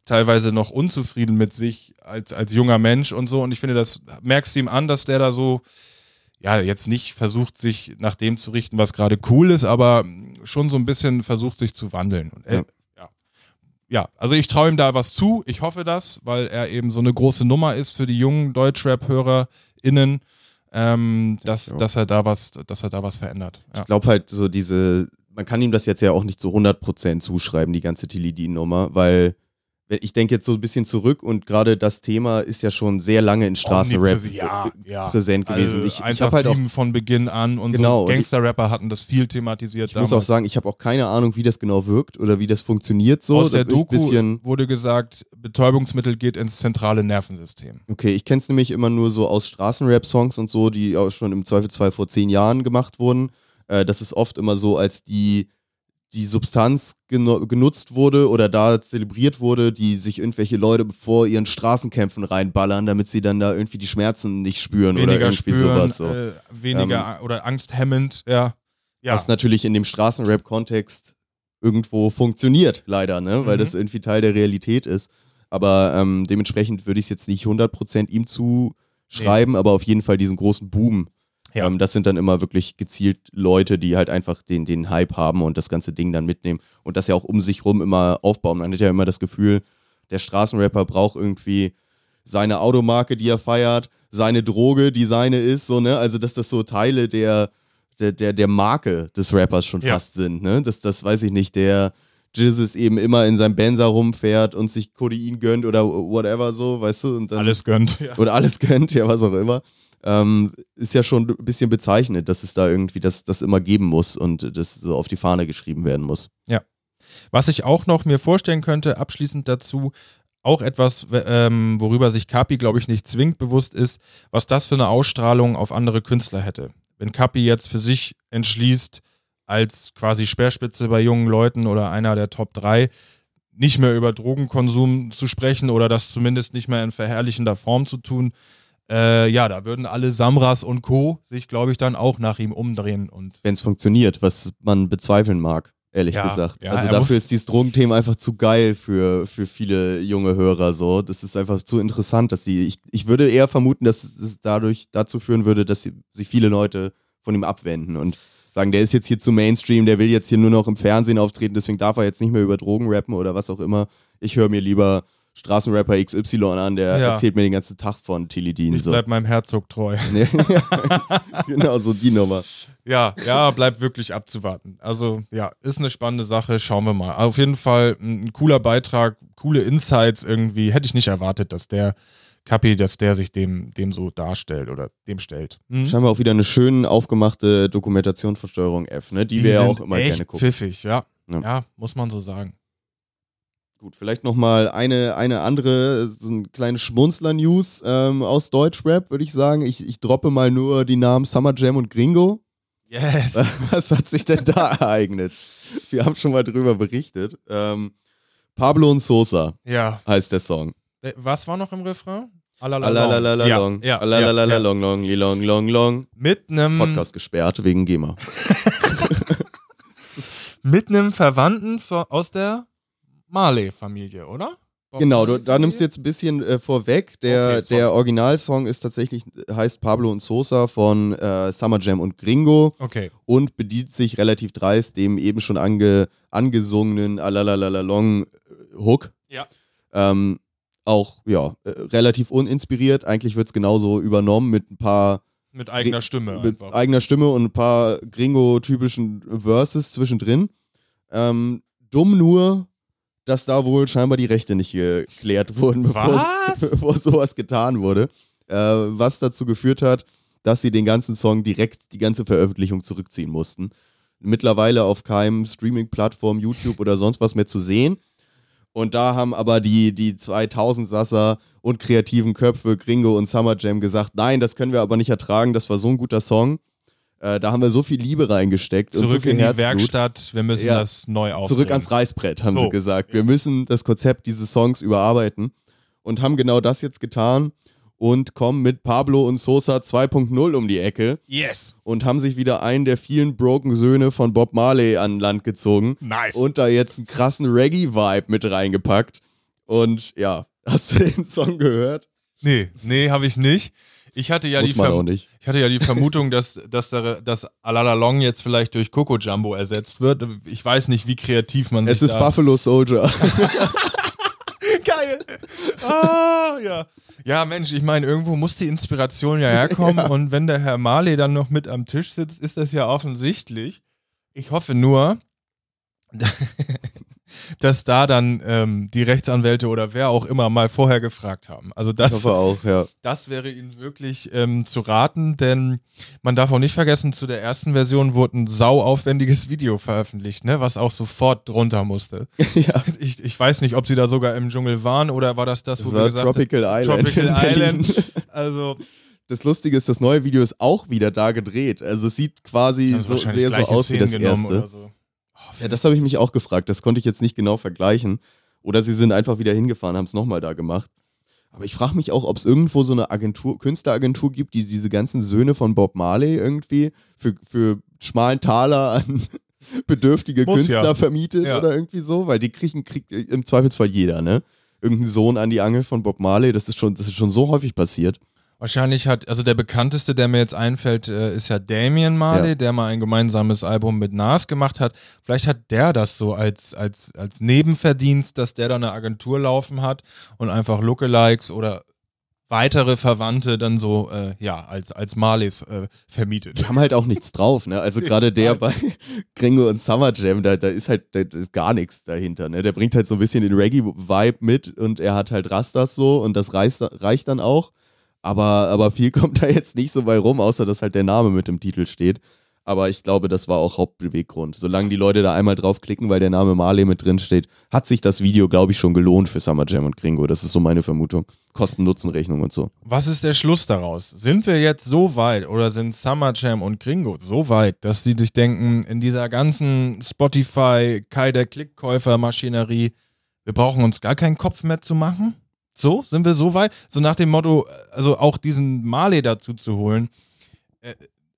teilweise noch unzufrieden mit sich als, als junger Mensch und so. Und ich finde, das merkst du ihm an, dass der da so, ja, jetzt nicht versucht, sich nach dem zu richten, was gerade cool ist, aber schon so ein bisschen versucht, sich zu wandeln. Und, Ja. ja. ja, also ich traue ihm da was zu. Ich hoffe das, weil er eben so eine große Nummer ist für die jungen Deutschrap-HörerInnen, ähm, dass, dass, er da was, dass er da was verändert. Ja. Ich glaube halt so diese, man kann ihm das jetzt ja auch nicht zu 100% zuschreiben, die ganze Tilidin-Nummer, weil ich denke jetzt so ein bisschen zurück und gerade das Thema ist ja schon sehr lange in Straßenrap ja, äh, ja. präsent gewesen. Also ich ich habe halt auch 187 von Beginn an und Genau, so Gangster-Rapper hatten das viel thematisiert Ich muss auch sagen, ich habe auch keine Ahnung, wie das genau wirkt oder wie das funktioniert so. Aus der Doku wurde gesagt, Betäubungsmittel geht ins zentrale Nervensystem. okay, ich kenne es nämlich immer nur so aus Straßenrap-Songs und so, die auch schon im Zweifelsfall vor zehn Jahren gemacht wurden. Äh, das ist oft immer so, als die, die Substanz genu genutzt wurde oder da zelebriert wurde, die sich irgendwelche Leute vor ihren Straßenkämpfen reinballern, damit sie dann da irgendwie die Schmerzen nicht spüren oder Weniger irgendwie spüren, sowas. So. äh, weniger oder angsthemmend, ja. Ja, Was natürlich in dem Straßenrap-Kontext irgendwo funktioniert, leider, ne? weil Mhm. das irgendwie Teil der Realität ist. Aber ähm, dementsprechend würde ich es jetzt nicht 100% ihm zuschreiben, aber auf jeden Fall diesen großen Boom Ja. Ähm, das sind dann immer wirklich gezielt Leute, die halt einfach den, den Hype haben und das ganze Ding dann mitnehmen und das ja auch um sich rum immer aufbauen. Man hat ja immer das Gefühl, der Straßenrapper braucht irgendwie seine Automarke, die er feiert, seine Droge, die seine ist, so, ne? Also, dass das so Teile der, der, der, der Marke des Rappers schon Ja. fast sind, ne? Dass das, weiß ich nicht, der Jizzes eben immer in seinem Benzer rumfährt und sich Codein gönnt oder whatever so, weißt du? Und dann, Alles gönnt. Ja. oder alles gönnt, ja, was auch immer. Ähm, ist ja schon ein bisschen bezeichnend, dass es da irgendwie das, das immer geben muss und das so auf die Fahne geschrieben werden muss. Was ich auch noch mir vorstellen könnte, abschließend dazu, auch etwas, ähm, worüber sich Kapi, glaube ich, nicht zwingend bewusst ist, was das für eine Ausstrahlung auf andere Künstler hätte. Wenn Kapi jetzt für sich entschließt, als quasi Speerspitze bei jungen Leuten oder einer der Top 3, nicht mehr über Drogenkonsum zu sprechen oder das zumindest nicht mehr in verherrlichender Form zu tun, äh, ja, da würden alle Samras und Co. sich, glaube ich, dann auch nach ihm umdrehen und Wenn es funktioniert, was man bezweifeln mag, ehrlich Ja, gesagt. ja, also dafür ist dieses Drogenthema einfach zu geil für, für viele junge Hörer so. Das ist einfach zu interessant, dass die. Ich, ich würde eher vermuten, dass es dadurch dazu führen würde, dass sie, sich viele Leute von ihm abwenden und sagen, der ist jetzt hier zu Mainstream, der will jetzt hier nur noch im Fernsehen auftreten, deswegen darf er jetzt nicht mehr über Drogen rappen oder was auch immer. Ich höre mir lieber Straßenrapper XY an, der Ja. erzählt mir den ganzen Tag von Tilly Dean. ich So. bleib meinem Herzog treu. Genau, so die Nummer. Ja, ja, bleibt wirklich abzuwarten. Also, ja, ist eine spannende Sache. Schauen wir mal. Auf jeden Fall ein, cooler Beitrag, coole Insights irgendwie. Hätte ich nicht erwartet, dass der Kapi, dass der sich dem, dem so darstellt oder dem stellt. Hm? Scheinbar auch wieder eine schön aufgemachte Dokumentation von Steuerung F, ne? Die, wir ja auch immer gerne gucken. pfiffig, ja. Ja. ja. muss man so sagen. Gut, vielleicht nochmal eine, eine andere, so ein kleines Schmunzler-News ähm, aus Deutschrap, würde ich sagen. Ich, ich droppe mal nur die Namen Summer Jam und Gringo. Yes. Was hat sich denn da ereignet? Wir haben schon mal drüber berichtet. Ähm, Pablo und Sosa ja. heißt der Song. Äh, Was war noch im Refrain? Alalalala Ja, long, ja, alalalala ja, ja. long, long, long, long, long. Mit einem Podcast gesperrt wegen GEMA. mit einem Verwandten aus der Marley-Familie, oder? Bob Genau, du, da nimmst du jetzt ein bisschen äh, vorweg. Der, Okay, der Originalsong ist tatsächlich, heißt Pablo und Sosa von äh, Summer Jam und Gringo Okay. und bedient sich relativ dreist dem eben schon ange, angesungenen Alalalalong Hook. Ja. Ähm, auch, ja, äh, relativ uninspiriert. Eigentlich wird es genauso übernommen mit ein paar Mit eigener Stimme mit einfach. eigener Stimme und ein paar Gringo-typischen Verses zwischendrin. Ähm, dumm nur, dass da wohl scheinbar die Rechte nicht geklärt wurden, bevor, Was? bevor sowas getan wurde. Äh, was dazu geführt hat, dass sie den ganzen Song direkt, die ganze Veröffentlichung zurückziehen mussten. Mittlerweile auf keinem Streaming-Plattform, YouTube oder sonst was mehr zu sehen. Und da haben aber die, die 2000-Sasser und kreativen Köpfe, Gringo und Summer Jam, gesagt, nein, das können wir aber nicht ertragen, das war so ein guter Song. Äh, da haben wir so viel Liebe reingesteckt und so Zurück viel in die Herzblut. Werkstatt, wir müssen Ja. das neu aufnehmen. Zurück ans Reißbrett, haben So. sie gesagt. Wir müssen das Konzept dieses Songs überarbeiten und haben genau das jetzt getan und kommen mit Pablo und Sosa 2.0 um die Ecke Yes. und haben sich wieder einen der vielen broken Söhne von Bob Marley an Land gezogen Nice. und da jetzt einen krassen Reggae-Vibe mit reingepackt. Und ja, hast du den Song gehört? nee, nee, habe ich nicht. Ich hatte ja Muss die Verm-. Ich hatte ja die Vermutung, dass, dass, der, dass Alalalong jetzt vielleicht durch Coco Jumbo ersetzt wird. Ich weiß nicht, wie kreativ man Es sich ist da Buffalo Soldier. Geil. Ah, ja. Ja, Mensch, ich meine, irgendwo muss die Inspiration ja herkommen. Und wenn der Herr Marley dann noch mit am Tisch sitzt, ist das ja offensichtlich. Ich hoffe nur, dass da dann ähm, die Rechtsanwälte oder wer auch immer mal vorher gefragt haben. Also das, auch, ja. das wäre Ihnen wirklich ähm, zu raten, denn man darf auch nicht vergessen, zu der ersten Version wurde ein sauaufwendiges Video veröffentlicht, ne, was auch sofort drunter musste. ja. Ich, ich weiß nicht, ob sie da sogar im Dschungel waren oder war das das, Das wo wir war gesagt haben, Tropical Island. Tropical. Island. Also, Das Lustige ist, das neue Video ist auch wieder da gedreht. Also es sieht quasi haben so sehr so aus wie das erste. So. Ja, das habe ich mich auch gefragt. Das konnte ich jetzt nicht genau vergleichen. Oder sie sind einfach wieder hingefahren, haben es nochmal da gemacht. Aber ich frage mich auch, ob es irgendwo so eine Agentur, Künstleragentur gibt, die diese ganzen Söhne von Bob Marley irgendwie für, für schmalen Taler an bedürftige Muss Künstler ja. vermietet Ja. oder irgendwie so, weil die kriegen, kriegt im Zweifelsfall jeder, ne? Irgendein Sohn an die Angel von Bob Marley, das ist schon, das ist schon so häufig passiert. Wahrscheinlich hat, also der bekannteste, der mir jetzt einfällt, äh, ist ja Damien Marley, Ja. der mal ein gemeinsames Album mit Nas gemacht hat. Vielleicht hat der das so als, als, als Nebenverdienst, dass der da eine Agentur laufen hat und einfach Lookalikes oder weitere Verwandte dann so, äh, ja, als, als Marleys äh, vermietet. Die haben halt auch nichts drauf, ne? Also gerade der bei Gringo und Summer Jam, da, da ist halt da ist gar nichts dahinter, ne? Der bringt halt so ein bisschen den Reggae-Vibe mit und er hat halt Rastas so und das reicht, reicht dann auch. Aber, aber viel kommt da jetzt nicht so bei rum, außer dass halt der Name mit im Titel steht. Aber ich glaube, das war auch Hauptbeweggrund. Solange die Leute da einmal draufklicken, weil der Name Marley mit drin steht, hat sich das Video, glaube ich, schon gelohnt für Summer Jam und Gringo. Das ist so meine Vermutung. Kosten-Nutzen-Rechnung und so. Was ist der Schluss daraus? Sind wir jetzt so weit oder sind Summer Jam und Gringo so weit, dass sie sich denken, in dieser ganzen Spotify, Kai der Klickkäufer-Maschinerie, wir brauchen uns gar keinen Kopf mehr zu machen? So, sind wir so weit? So nach dem Motto, also auch diesen Marley dazu zu holen. Äh,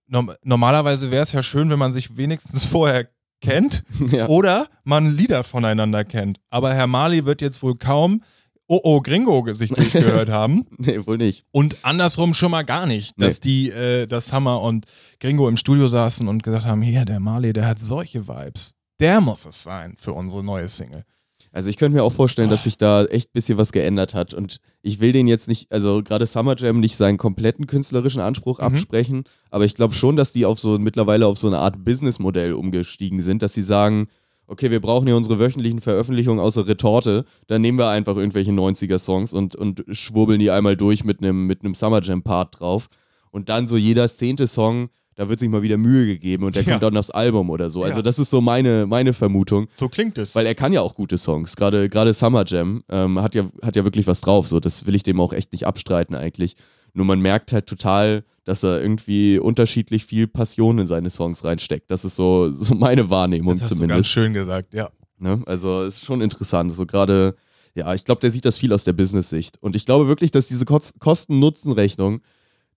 norm normalerweise wäre es ja schön, wenn man sich wenigstens vorher kennt ja. oder man Lieder voneinander kennt. Aber Herr Marley wird jetzt wohl kaum Oh Oh Gringo sich durchgehört haben. Nee, wohl nicht. Und andersrum schon mal gar nicht, Nee. dass die, äh, dass Summer und Gringo im Studio saßen und gesagt haben, hier, der Marley, der hat solche Vibes. Der muss es sein für unsere neue Single. Also ich könnte mir auch vorstellen, dass sich da echt ein bisschen was geändert hat. Und ich will den jetzt nicht, also gerade Summer Jam nicht seinen kompletten künstlerischen Anspruch Mhm. absprechen, aber ich glaube schon, dass die auf so mittlerweile auf so eine Art Businessmodell umgestiegen sind, dass sie sagen, okay, wir brauchen hier unsere wöchentlichen Veröffentlichungen außer Retorte, dann nehmen wir einfach irgendwelche 90er-Songs und, und schwurbeln die einmal durch mit einem mit einem Summer Jam-Part drauf. Und dann so jeder zehnte Song, da wird sich mal wieder Mühe gegeben und der Ja. kommt dann aufs Album oder so. Also Ja. das ist so meine, meine Vermutung. So klingt es. Weil er kann ja auch gute Songs. Gerade gerade Summer Jam ähm, hat, ja, hat ja wirklich was drauf. So, das will ich dem auch echt nicht abstreiten eigentlich. Nur man merkt halt total, dass er irgendwie unterschiedlich viel Passion in seine Songs reinsteckt. Das ist so, so meine Wahrnehmung das hast du ganz zumindest. schön gesagt, ja. Ne? Also ist schon interessant. So gerade, ja, ich glaube, der sieht das viel aus der Business-Sicht. Und ich glaube wirklich, dass diese Kost- Kosten-Nutzen-Rechnung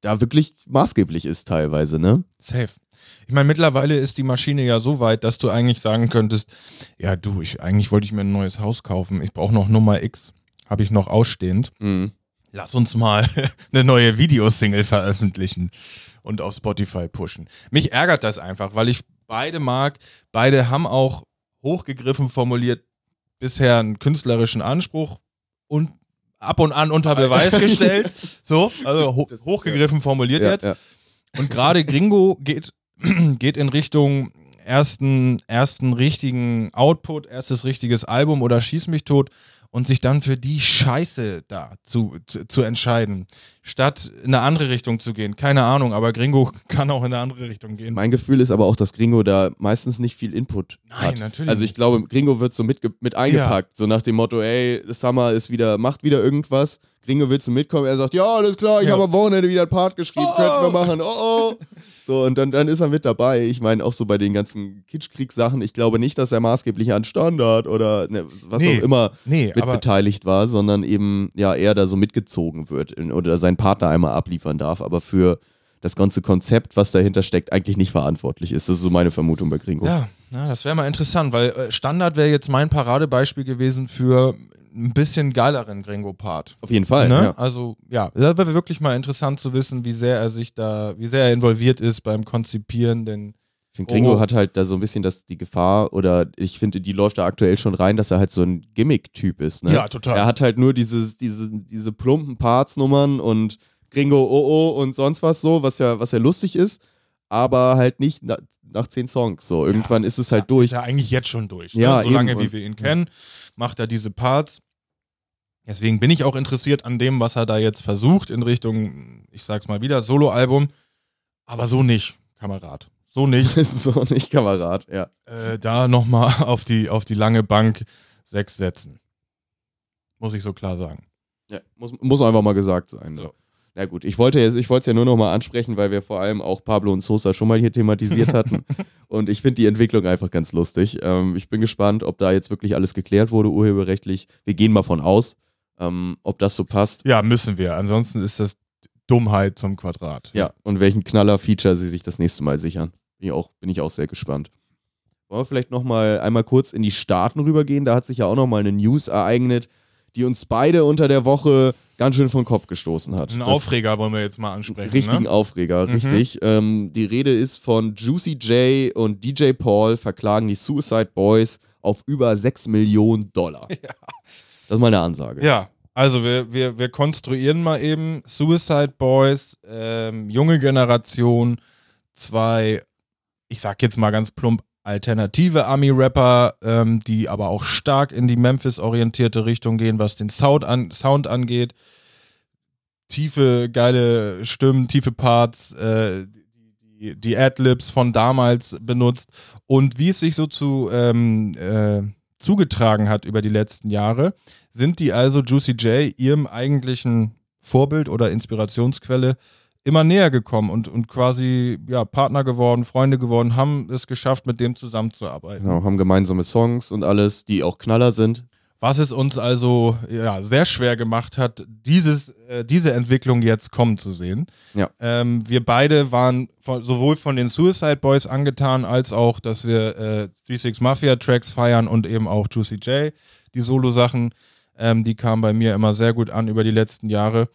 da wirklich maßgeblich ist teilweise, ne? Safe. Ich meine, mittlerweile ist die Maschine ja so weit, dass du eigentlich sagen könntest, ja du, ich, eigentlich wollte ich mir ein neues Haus kaufen. Ich brauche noch Nummer X. Habe ich noch ausstehend. Mhm. Lass uns mal eine neue Videosingle veröffentlichen und auf Spotify pushen. Mich ärgert das einfach, weil ich beide mag. Beide haben auch hochgegriffen formuliert bisher einen künstlerischen Anspruch und ab und an unter Beweis gestellt. So, also ho hochgegriffen formuliert Ja, jetzt. ja. Und gerade Gringo geht, geht in Richtung ersten, ersten richtigen Output, erstes richtiges Album oder Schieß mich tot und sich dann für die Scheiße da zu, zu, zu entscheiden, statt in eine andere Richtung zu gehen. Keine Ahnung, aber Gringo kann auch in eine andere Richtung gehen. Mein Gefühl ist aber auch, dass Gringo da meistens nicht viel Input Nein, hat. natürlich Also ich glaube, Gringo wird so mit, mit eingepackt, so nach dem Motto, ey, Summer ist wieder, macht wieder irgendwas. Gringo willst du mitkommen? Er sagt, ja, alles klar, ich Ja. habe am Wochenende wieder ein Part geschrieben, Oh. könnten wir machen. Oh, oh. So, und dann, dann ist er mit dabei. Ich meine, auch so bei den ganzen Kitschkriegssachen, ich glaube nicht, dass er maßgeblich an Standard oder ne, was Nee, auch immer nee, mit beteiligt war, sondern eben, ja, er da so mitgezogen wird oder seinen Partner einmal abliefern darf, aber für das ganze Konzept, was dahinter steckt, eigentlich nicht verantwortlich ist. Das ist so meine Vermutung bei Gringo. ja, na, das wäre mal interessant, weil äh, Standard wäre jetzt mein Paradebeispiel gewesen für ein bisschen geileren Gringo-Part. Auf jeden Fall. Ne? Ja. Also ja, das wäre wirklich mal interessant zu wissen, wie sehr er sich da, wie sehr er involviert ist beim Konzipieren, denn Ich finde, Gringo Oh. hat halt da so ein bisschen das, die Gefahr, oder ich finde, die läuft da aktuell schon rein, dass er halt so ein Gimmick-Typ ist. Ne? Ja, total. Er hat halt nur dieses, diese, diese plumpen Parts-Nummern und Gringo, oh oh und sonst was so, was ja, was ja lustig ist, aber halt nicht nach zehn Songs. So, irgendwann ist es halt durch. Ist ja eigentlich jetzt schon durch. Ja, ne? Solange eben. wie wir ihn kennen, macht er diese Parts. Deswegen bin ich auch interessiert an dem, was er da jetzt versucht in Richtung, ich sag's mal wieder, Soloalbum. Aber so nicht, Kamerad. So nicht. So nicht Kamerad, ja. äh, da nochmal auf die, auf die lange Bank sechs setzen. Muss ich so klar sagen. ja muss, muss einfach mal gesagt sein. So. Na gut, ich wollte es ich wollte es ja nur noch mal ansprechen, weil wir vor allem auch Pablo und Sosa schon mal hier thematisiert hatten. und ich finde die Entwicklung einfach ganz lustig. Ähm, ich bin gespannt, ob da jetzt wirklich alles geklärt wurde, urheberrechtlich. Wir gehen mal von aus, ähm, ob das so passt. Ja, müssen wir. Ansonsten ist das Dummheit zum Quadrat. Ja, und welchen Knaller-Feature sie sich das nächste Mal sichern. Bin ich auch, bin ich auch sehr gespannt. Wollen wir vielleicht noch mal einmal kurz in die Staaten rübergehen? Da hat sich ja auch noch mal eine News ereignet, die uns beide unter der Woche ganz schön vom Kopf gestoßen hat. Ein Aufreger wollen wir jetzt mal ansprechen. Richtigen ne? Aufreger, richtig. Ähm, die Rede ist von Juicy J und DJ Paul verklagen die Suicide Boys auf über 6 Millionen Dollar. Das ist mal eine Ansage. Ja, also wir, wir, wir konstruieren mal eben Suicide Boys, ähm, junge Generation, zwei, ich sag jetzt mal ganz plump, alternative Ami-Rapper, ähm, die aber auch stark in die Memphis-orientierte Richtung gehen, was den Sound, an, Sound angeht. Tiefe, geile Stimmen, tiefe Parts, äh, die, die Adlibs von damals benutzt und wie es sich so zu ähm, äh, zugetragen hat über die letzten Jahre, sind die also Juicy J ihrem eigentlichen Vorbild oder Inspirationsquelle immer näher gekommen und, und quasi ja, Partner geworden, Freunde geworden, haben es geschafft, mit dem zusammenzuarbeiten. Genau, haben gemeinsame Songs und alles, die auch Knaller sind. Was es uns also ja, sehr schwer gemacht hat, dieses, äh, diese Entwicklung jetzt kommen zu sehen. Ja. Ähm, wir beide waren von, sowohl von den Suicide Boys angetan, als auch, dass wir äh, 36 Mafia Tracks feiern und eben auch Juicy J, die Solo-Sachen. Ähm, die kamen bei mir immer sehr gut an über die letzten Jahre.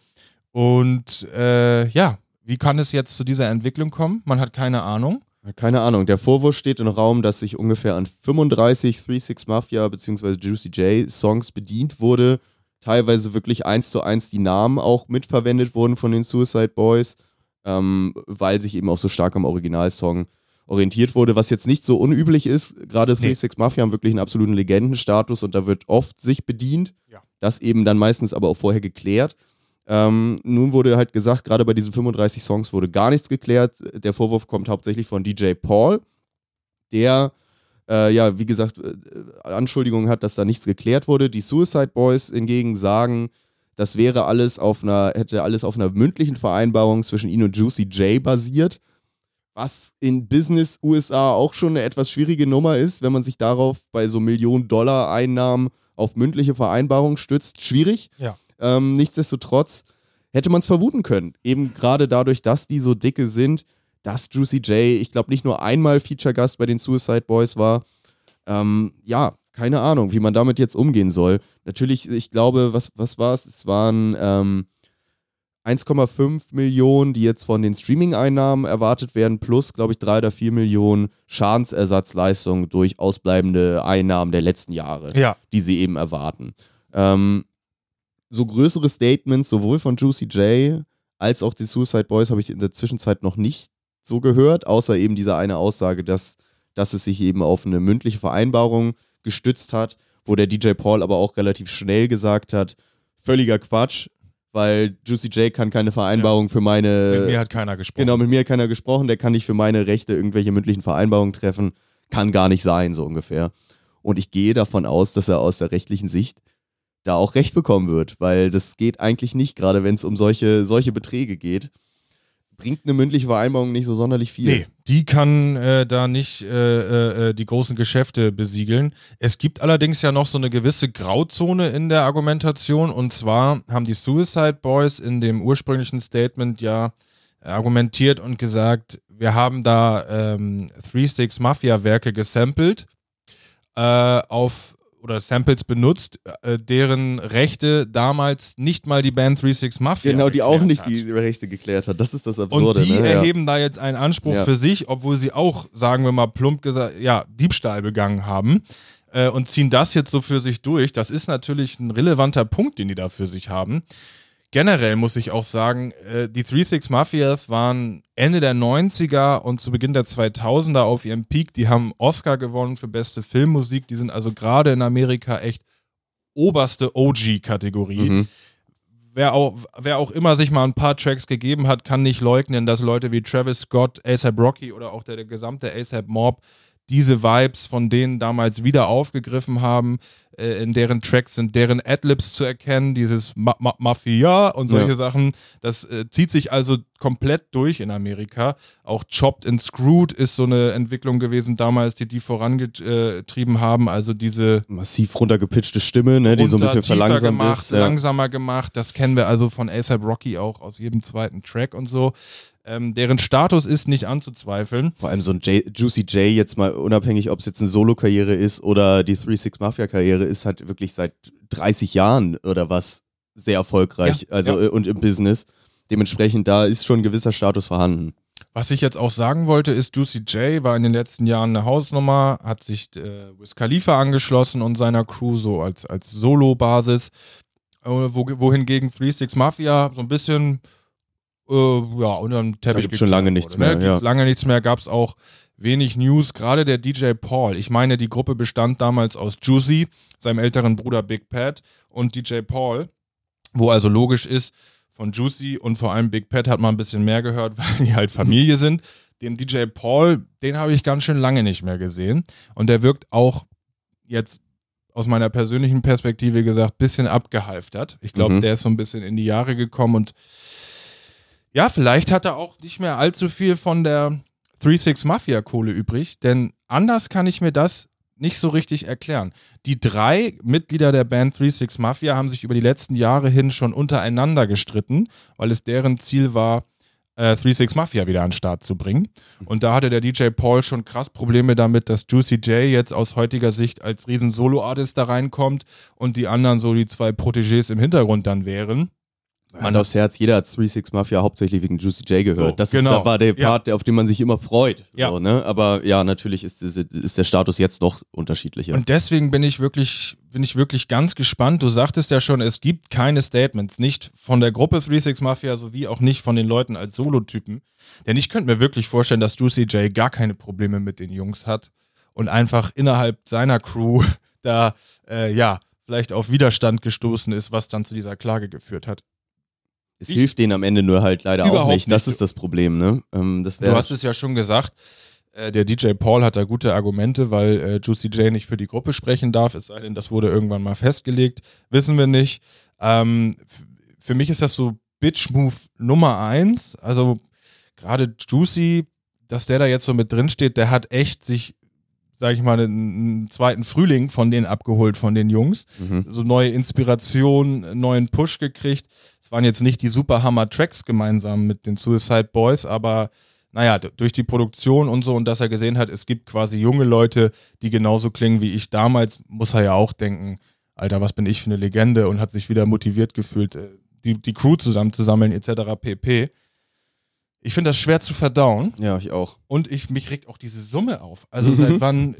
Und äh, ja, wie kann es jetzt zu dieser Entwicklung kommen? Man hat keine Ahnung. Keine Ahnung. Der Vorwurf steht im Raum, dass sich ungefähr an 35 36 Mafia bzw. Juicy J Songs bedient wurde. Teilweise wirklich eins zu eins die Namen auch mitverwendet wurden von den Suicide Boys, ähm, weil sich eben auch so stark am Originalsong orientiert wurde, was jetzt nicht so unüblich ist. Gerade 36 Mafia haben wirklich einen absoluten Legendenstatus und da wird oft sich bedient. Ja. Das eben dann meistens aber auch vorher geklärt. Ähm, nun wurde halt gesagt, gerade bei diesen 35 Songs wurde gar nichts geklärt. Der Vorwurf kommt hauptsächlich von DJ Paul, der, äh, ja, wie gesagt, äh, Anschuldigungen hat, dass da nichts geklärt wurde. Die Suicide Boys hingegen sagen, das wäre alles auf einer, hätte alles auf einer mündlichen Vereinbarung zwischen ihnen und Juicy J basiert. Was in Business USA auch schon eine etwas schwierige Nummer ist, wenn man sich darauf bei so Millionen Dollar Einnahmen auf mündliche Vereinbarungen stützt. Schwierig. Ja. Ähm, nichtsdestotrotz hätte man es vermuten können. Eben gerade dadurch, dass die so dicke sind, dass Juicy J, ich glaube, nicht nur einmal Feature-Gast bei den Suicide Boys war. Ähm, ja, keine Ahnung, wie man damit jetzt umgehen soll. Natürlich, ich glaube, was, was war es? Es waren ähm, 1,5 Millionen, die jetzt von den Streaming-Einnahmen erwartet werden, plus, glaube ich, 3 oder 4 Millionen Schadensersatzleistungen durch ausbleibende Einnahmen der letzten Jahre Ja. die sie eben erwarten. Ähm, so größere Statements, sowohl von Juicy J als auch die Suicide Boys, habe ich in der Zwischenzeit noch nicht so gehört, außer eben diese eine Aussage, dass, dass es sich eben auf eine mündliche Vereinbarung gestützt hat, wo der DJ Paul aber auch relativ schnell gesagt hat, völliger Quatsch, weil Juicy J kann keine Vereinbarung für meine Mit mir hat keiner gesprochen. Genau, mit mir hat keiner gesprochen, der kann nicht für meine Rechte irgendwelche mündlichen Vereinbarungen treffen. Kann gar nicht sein, so ungefähr. Und ich gehe davon aus, dass er aus der rechtlichen Sicht da auch Recht bekommen wird, weil das geht eigentlich nicht, gerade wenn es um solche, solche Beträge geht. Bringt eine mündliche Vereinbarung nicht so sonderlich viel. Nee, die kann äh, da nicht äh, äh, die großen Geschäfte besiegeln. Es gibt allerdings ja noch so eine gewisse Grauzone in der Argumentation. Und zwar haben die Suicide Boys in dem ursprünglichen Statement ja argumentiert und gesagt, wir haben da ähm, Three Six Mafia Werke gesampelt äh, auf oder Samples benutzt, äh, deren Rechte damals nicht mal die Band 36 Mafia Genau, die auch nicht hat. die Rechte geklärt hat. Das ist das Absurde. Und die ne? Ja. erheben da jetzt einen Anspruch Ja. für sich, obwohl sie auch, sagen wir mal plump gesagt, ja, Diebstahl begangen haben äh, und ziehen das jetzt so für sich durch. Das ist natürlich ein relevanter Punkt, den die da für sich haben. Generell muss ich auch sagen, äh, die 36 Mafias waren Ende der 90er und zu Beginn der 2000er auf ihrem Peak. Die haben Oscar gewonnen für beste Filmmusik. Die sind also gerade in Amerika echt oberste OG-Kategorie Mhm. wer auch, wer auch immer sich mal ein paar Tracks gegeben hat, kann nicht leugnen, dass Leute wie Travis Scott, ASAP Rocky oder auch der, der gesamte ASAP Mob diese Vibes von denen damals wieder aufgegriffen haben. Äh, in deren Tracks sind deren Adlibs zu erkennen, dieses Ma Ma Mafia und solche Ja. Sachen. Das äh, zieht sich also komplett durch in Amerika. Auch Chopped and Screwed ist so eine Entwicklung gewesen damals, die die vorangetrieben haben. Also diese Massiv runtergepitchte Stimme, ne, die so ein bisschen verlangsamt gemacht, ist. Ja. langsamer gemacht. Das kennen wir also von ASAP Rocky auch aus jedem zweiten Track und so. Ähm, deren Status ist nicht anzuzweifeln. Vor allem so ein J Juicy J, jetzt mal unabhängig, ob es jetzt eine Solo-Karriere ist oder die 3-6 Mafia-Karriere, ist halt wirklich seit 30 Jahren oder was sehr erfolgreich, Ja, also ja. und im Business. Dementsprechend, da ist schon ein gewisser Status vorhanden. Was ich jetzt auch sagen wollte, ist, Juicy J war in den letzten Jahren eine Hausnummer, hat sich äh, Wiz Khalifa angeschlossen und seiner Crew so als, als Solo-Basis, äh, wo, wohingegen 36 Mafia so ein bisschen äh, ja, unter dem Teppich gibt's schon gekehrt lange nichts mehr, Ne? ja. Lange nichts mehr, gab es auch wenig News, gerade der DJ Paul. Ich meine, die Gruppe bestand damals aus Juicy, seinem älteren Bruder Big Pat und DJ Paul, wo also logisch ist, von Juicy und vor allem Big Pat hat man ein bisschen mehr gehört, weil die halt Familie sind. Den DJ Paul, den habe ich ganz schön lange nicht mehr gesehen. Und der wirkt auch jetzt aus meiner persönlichen Perspektive gesagt, bisschen abgehalftert. Ich glaube, Mhm. der ist so ein bisschen in die Jahre gekommen und ja, vielleicht hat er auch nicht mehr allzu viel von der 3-6 Mafia-Kohle übrig, denn anders kann ich mir das nicht so richtig erklären. Die drei Mitglieder der Band 3-6 Mafia haben sich über die letzten Jahre hin schon untereinander gestritten, weil es deren Ziel war, äh, 3-6 Mafia wieder an den Start zu bringen. Und da hatte der DJ Paul schon krass Probleme damit, dass Juicy J jetzt aus heutiger Sicht als riesen Solo-Artist da reinkommt und die anderen so die zwei Protégés im Hintergrund dann wären. Man aufs Herz, jeder hat 36 Mafia hauptsächlich wegen Juicy J gehört. So, das genau. ist, da war der Ja. Part, der- auf den man sich immer freut. Ja. So, ne? Aber ja, natürlich ist, ist, ist der Status jetzt noch unterschiedlicher. Und deswegen bin ich wirklich, bin ich wirklich ganz gespannt. Du sagtest ja schon, es gibt keine Statements, nicht von der Gruppe 36 Mafia sowie auch nicht von den Leuten als Solotypen. Denn ich könnte mir wirklich vorstellen, dass Juicy J gar keine Probleme mit den Jungs hat und einfach innerhalb seiner Crew da, äh, ja, vielleicht auf Widerstand gestoßen ist, was dann zu dieser Klage geführt hat. Es ich- hilft denen am Ende nur halt leider auch Überhaupt nicht. Das nicht. ist das Problem, ne? Ähm, das Du hast es ja schon gesagt, äh, der DJ Paul hat da gute Argumente, weil äh, Juicy J nicht für die Gruppe sprechen darf, es sei denn, das wurde irgendwann mal festgelegt. Wissen wir nicht. Ähm, für mich ist das so Bitch-Move Nummer eins. Also gerade Juicy, dass der da jetzt so mit drin steht, der hat echt sich, sag ich mal, einen, zweiten Frühling von denen abgeholt, von den Jungs Mhm. so neue Inspiration, neuen Push gekriegt. Es waren jetzt nicht die super Hammer-Tracks gemeinsam mit den Suicide Boys, aber naja, durch die Produktion und so und dass er gesehen hat, es gibt quasi junge Leute, die genauso klingen wie ich damals, muss er ja auch denken, Alter, was bin ich für eine Legende und hat sich wieder motiviert gefühlt, äh, die, die Crew zusammenzusammeln etc. pp. Ich finde das schwer zu verdauen. Ja, ich auch. Und ich, mich regt auch diese Summe auf. Also seit wann,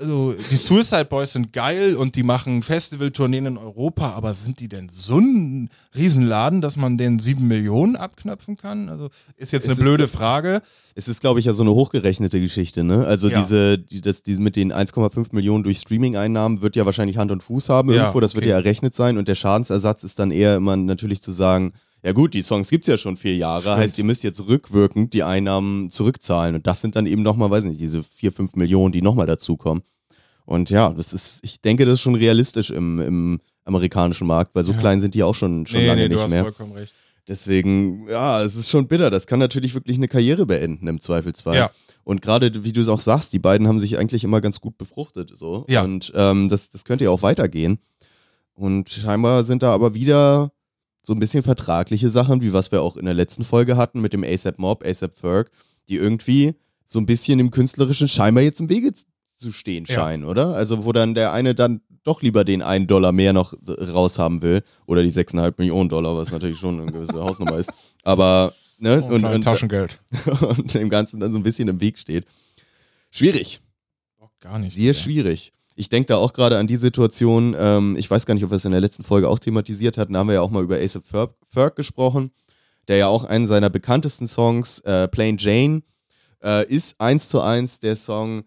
also die Suicide Boys sind geil und die machen Festivaltourneen in Europa, aber sind die denn so ein Riesenladen, dass man den sieben Millionen abknöpfen kann? Also ist jetzt Es eine ist- blöde Frage. Es ist, glaube ich, ja so eine hochgerechnete Geschichte, ne? Also Ja. diese, die, das, die mit den 1,5 Millionen durch Streaming-Einnahmen wird ja wahrscheinlich Hand und Fuß haben Ja, irgendwo, das wird ja errechnet sein und der Schadensersatz ist dann eher immer natürlich zu sagen, ja gut, die Songs gibt es ja schon vier Jahre, Stimmt. heißt, ihr müsst jetzt rückwirkend die Einnahmen zurückzahlen und das sind dann eben nochmal, weiß nicht, diese 4, 5 Millionen, die nochmal dazukommen. Und ja, das ist, ich denke, das ist schon realistisch im, im amerikanischen Markt, weil so Ja. klein sind die auch schon, schon nee, lange nee, du nicht hast mehr. vollkommen recht. Deswegen, ja, es ist schon bitter. Das kann natürlich wirklich eine Karriere beenden im Zweifelsfall. Ja. Und gerade, wie du es auch sagst, die beiden haben sich eigentlich immer ganz gut befruchtet. So. Ja. Und ähm, das, das könnte ja auch weitergehen. Und scheinbar sind da aber wieder so ein bisschen vertragliche Sachen, wie was wir auch in der letzten Folge hatten mit dem ASAP Mob, ASAP Ferg, die irgendwie so ein bisschen im Künstlerischen scheinbar jetzt im Wege zu stehen Ja. scheinen, oder? Also wo dann der eine dann doch lieber den einen Dollar mehr noch raushaben will oder die 6,5 Millionen Dollar, was natürlich schon eine gewisse Hausnummer ist. Aber, ne? Und, und Taschengeld. und dem Ganzen dann so ein bisschen im Weg steht. Schwierig, gar nicht. sehr schwierig. Ich denke da auch gerade an die Situation, ähm, ich weiß gar nicht, ob wir es in der letzten Folge auch thematisiert hatten, da haben wir ja auch mal über ASAP Ferg, Ferg gesprochen, der ja auch einen seiner bekanntesten Songs, äh, Plain Jane, äh, ist eins zu eins der Song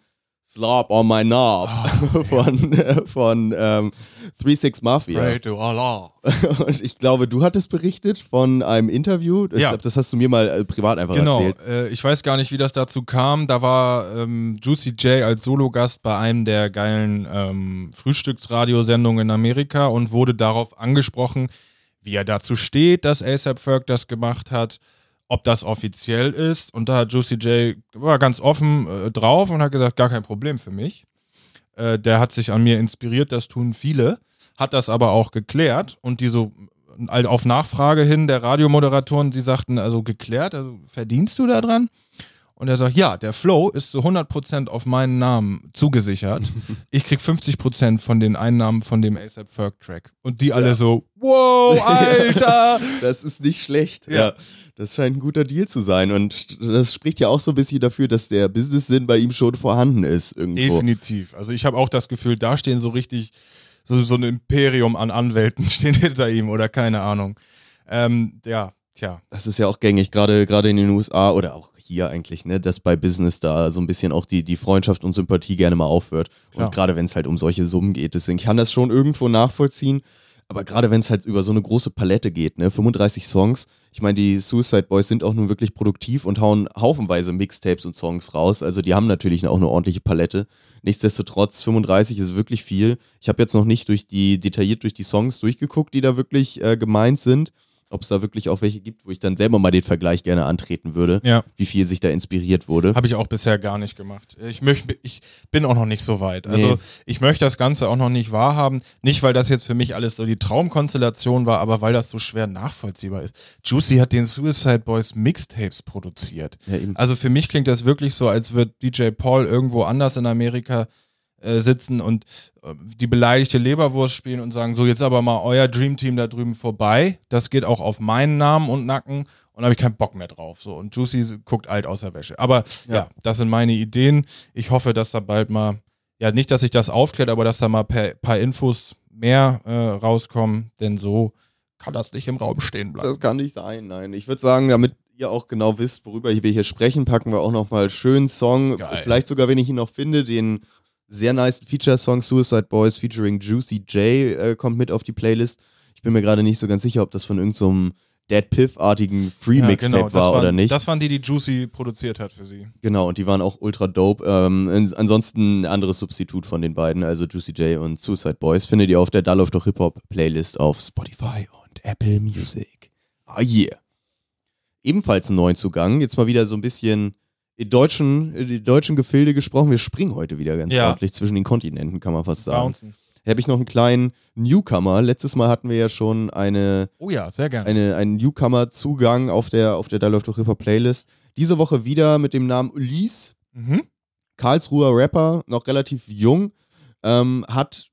Slop on My Knob von, äh, von ähm, 3-6 Mafia. Pray to Allah. Und ich glaube, du hattest berichtet von einem Interview. Ich Ja. glaube, das hast du mir mal äh, privat einfach Genau, erzählt. äh, ich weiß gar nicht, wie das dazu kam. Da war ähm, Juicy J als Sologast bei einem der geilen ähm, Frühstücksradiosendungen in Amerika und wurde darauf angesprochen, wie er dazu steht, dass ASAP Ferg das gemacht hat, ob das offiziell ist. Und da hat Juicy J war ganz offen äh, drauf und hat gesagt, gar kein Problem für mich. Äh, der hat sich an mir inspiriert, das tun viele, hat das aber auch geklärt und die so all- auf Nachfrage hin der Radiomoderatoren, die sagten, also geklärt, also verdienst du da dran? Und er sagt, ja, der Flow ist zu 100% auf meinen Namen zugesichert. ich krieg 50% von den Einnahmen von dem ASAP Ferg Track. Und die alle Ja. so, wow, Alter! Das ist nicht schlecht. Ja. Ja. Das scheint ein guter Deal zu sein. Und das spricht ja auch so ein bisschen dafür, dass der Business-Sinn bei ihm schon vorhanden ist. Irgendwo. Definitiv. Also ich habe auch das Gefühl, da stehen so richtig so, so ein Imperium an Anwälten stehen hinter ihm oder keine Ahnung. Ähm, ja, tja. Das ist ja auch gängig, gerade in den USA oder auch hier eigentlich, ne, dass bei Business da so ein bisschen auch die, die Freundschaft und Sympathie gerne mal aufhört. Klar. Und gerade wenn es halt um solche Summen geht. Deswegen kann das schon irgendwo nachvollziehen. Aber gerade wenn es halt über so eine große Palette geht, ne, 35 Songs. Ich meine, die Suicide Boys sind auch nun wirklich produktiv und hauen haufenweise Mixtapes und Songs raus. Also die haben natürlich auch eine ordentliche Palette. Nichtsdestotrotz, 35 ist wirklich viel. Ich habe jetzt noch nicht durch die, detailliert durch die Songs durchgeguckt, die da wirklich äh, gemeint sind. Ob es da wirklich auch welche gibt, wo ich dann selber mal den Vergleich gerne antreten würde, Ja. wie viel sich da inspiriert wurde. Habe ich auch bisher gar nicht gemacht. Ich, möcht, ich bin auch noch nicht so weit. Also Nee. ich möchte das Ganze auch noch nicht wahrhaben. Nicht, weil das jetzt für mich alles so die Traumkonstellation war, aber weil das so schwer nachvollziehbar ist. Juicy hat den Suicide Boys Mixtapes produziert. Ja. Also für mich klingt das wirklich so, als würde DJ Paul irgendwo anders in Amerika äh, sitzen und äh, die beleidigte Leberwurst spielen und sagen, so jetzt aber mal euer Dreamteam da drüben vorbei. Das geht auch auf meinen Namen und Nacken und da habe ich keinen Bock mehr drauf. So und Juicy guckt alt aus der Wäsche. Aber ja. Ja. das sind meine Ideen. Ich hoffe, dass da bald mal, ja nicht, dass sich das aufklärt, aber dass da mal ein paar Infos mehr äh, rauskommen, denn so kann das nicht im Raum stehen bleiben. Das kann nicht sein, nein. Ich würde sagen, damit ihr auch genau wisst, worüber wir hier sprechen, packen wir auch nochmal einen schönen Song. Geil. Vielleicht sogar, wenn ich ihn noch finde, den sehr nice Feature-Song Suicide Boys featuring Juicy J äh, kommt mit auf die Playlist. Ich bin mir gerade nicht so ganz sicher, ob das von irgendeinem Dead Piff-artigen Free-Mixtape genau, das war waren, oder nicht. Das waren die, die Juicy produziert hat für sie. Genau, und die waren auch ultra dope. Ähm, ansonsten ein anderes Substitut von den beiden, also Juicy J und Suicide Boys, findet ihr auf der Dull of the Hip Hop Playlist auf Spotify und Apple Music. Ah yeah. Ebenfalls ein Neuzugang, jetzt mal wieder so ein bisschen in deutschen, in die deutschen Gefilde gesprochen. Wir springen heute wieder ganz Ja. ordentlich zwischen den Kontinenten, kann man fast sagen. Bouncen. Habe ich noch einen kleinen Newcomer. Letztes Mal hatten wir ja schon eine Oh ja, sehr gerne. eine, einen Newcomer-Zugang auf der, auf der Da läuft doch Ripper Playlist. Diese Woche wieder mit dem Namen Ulysse, Mhm. Karlsruher Rapper, noch relativ jung, ähm, hat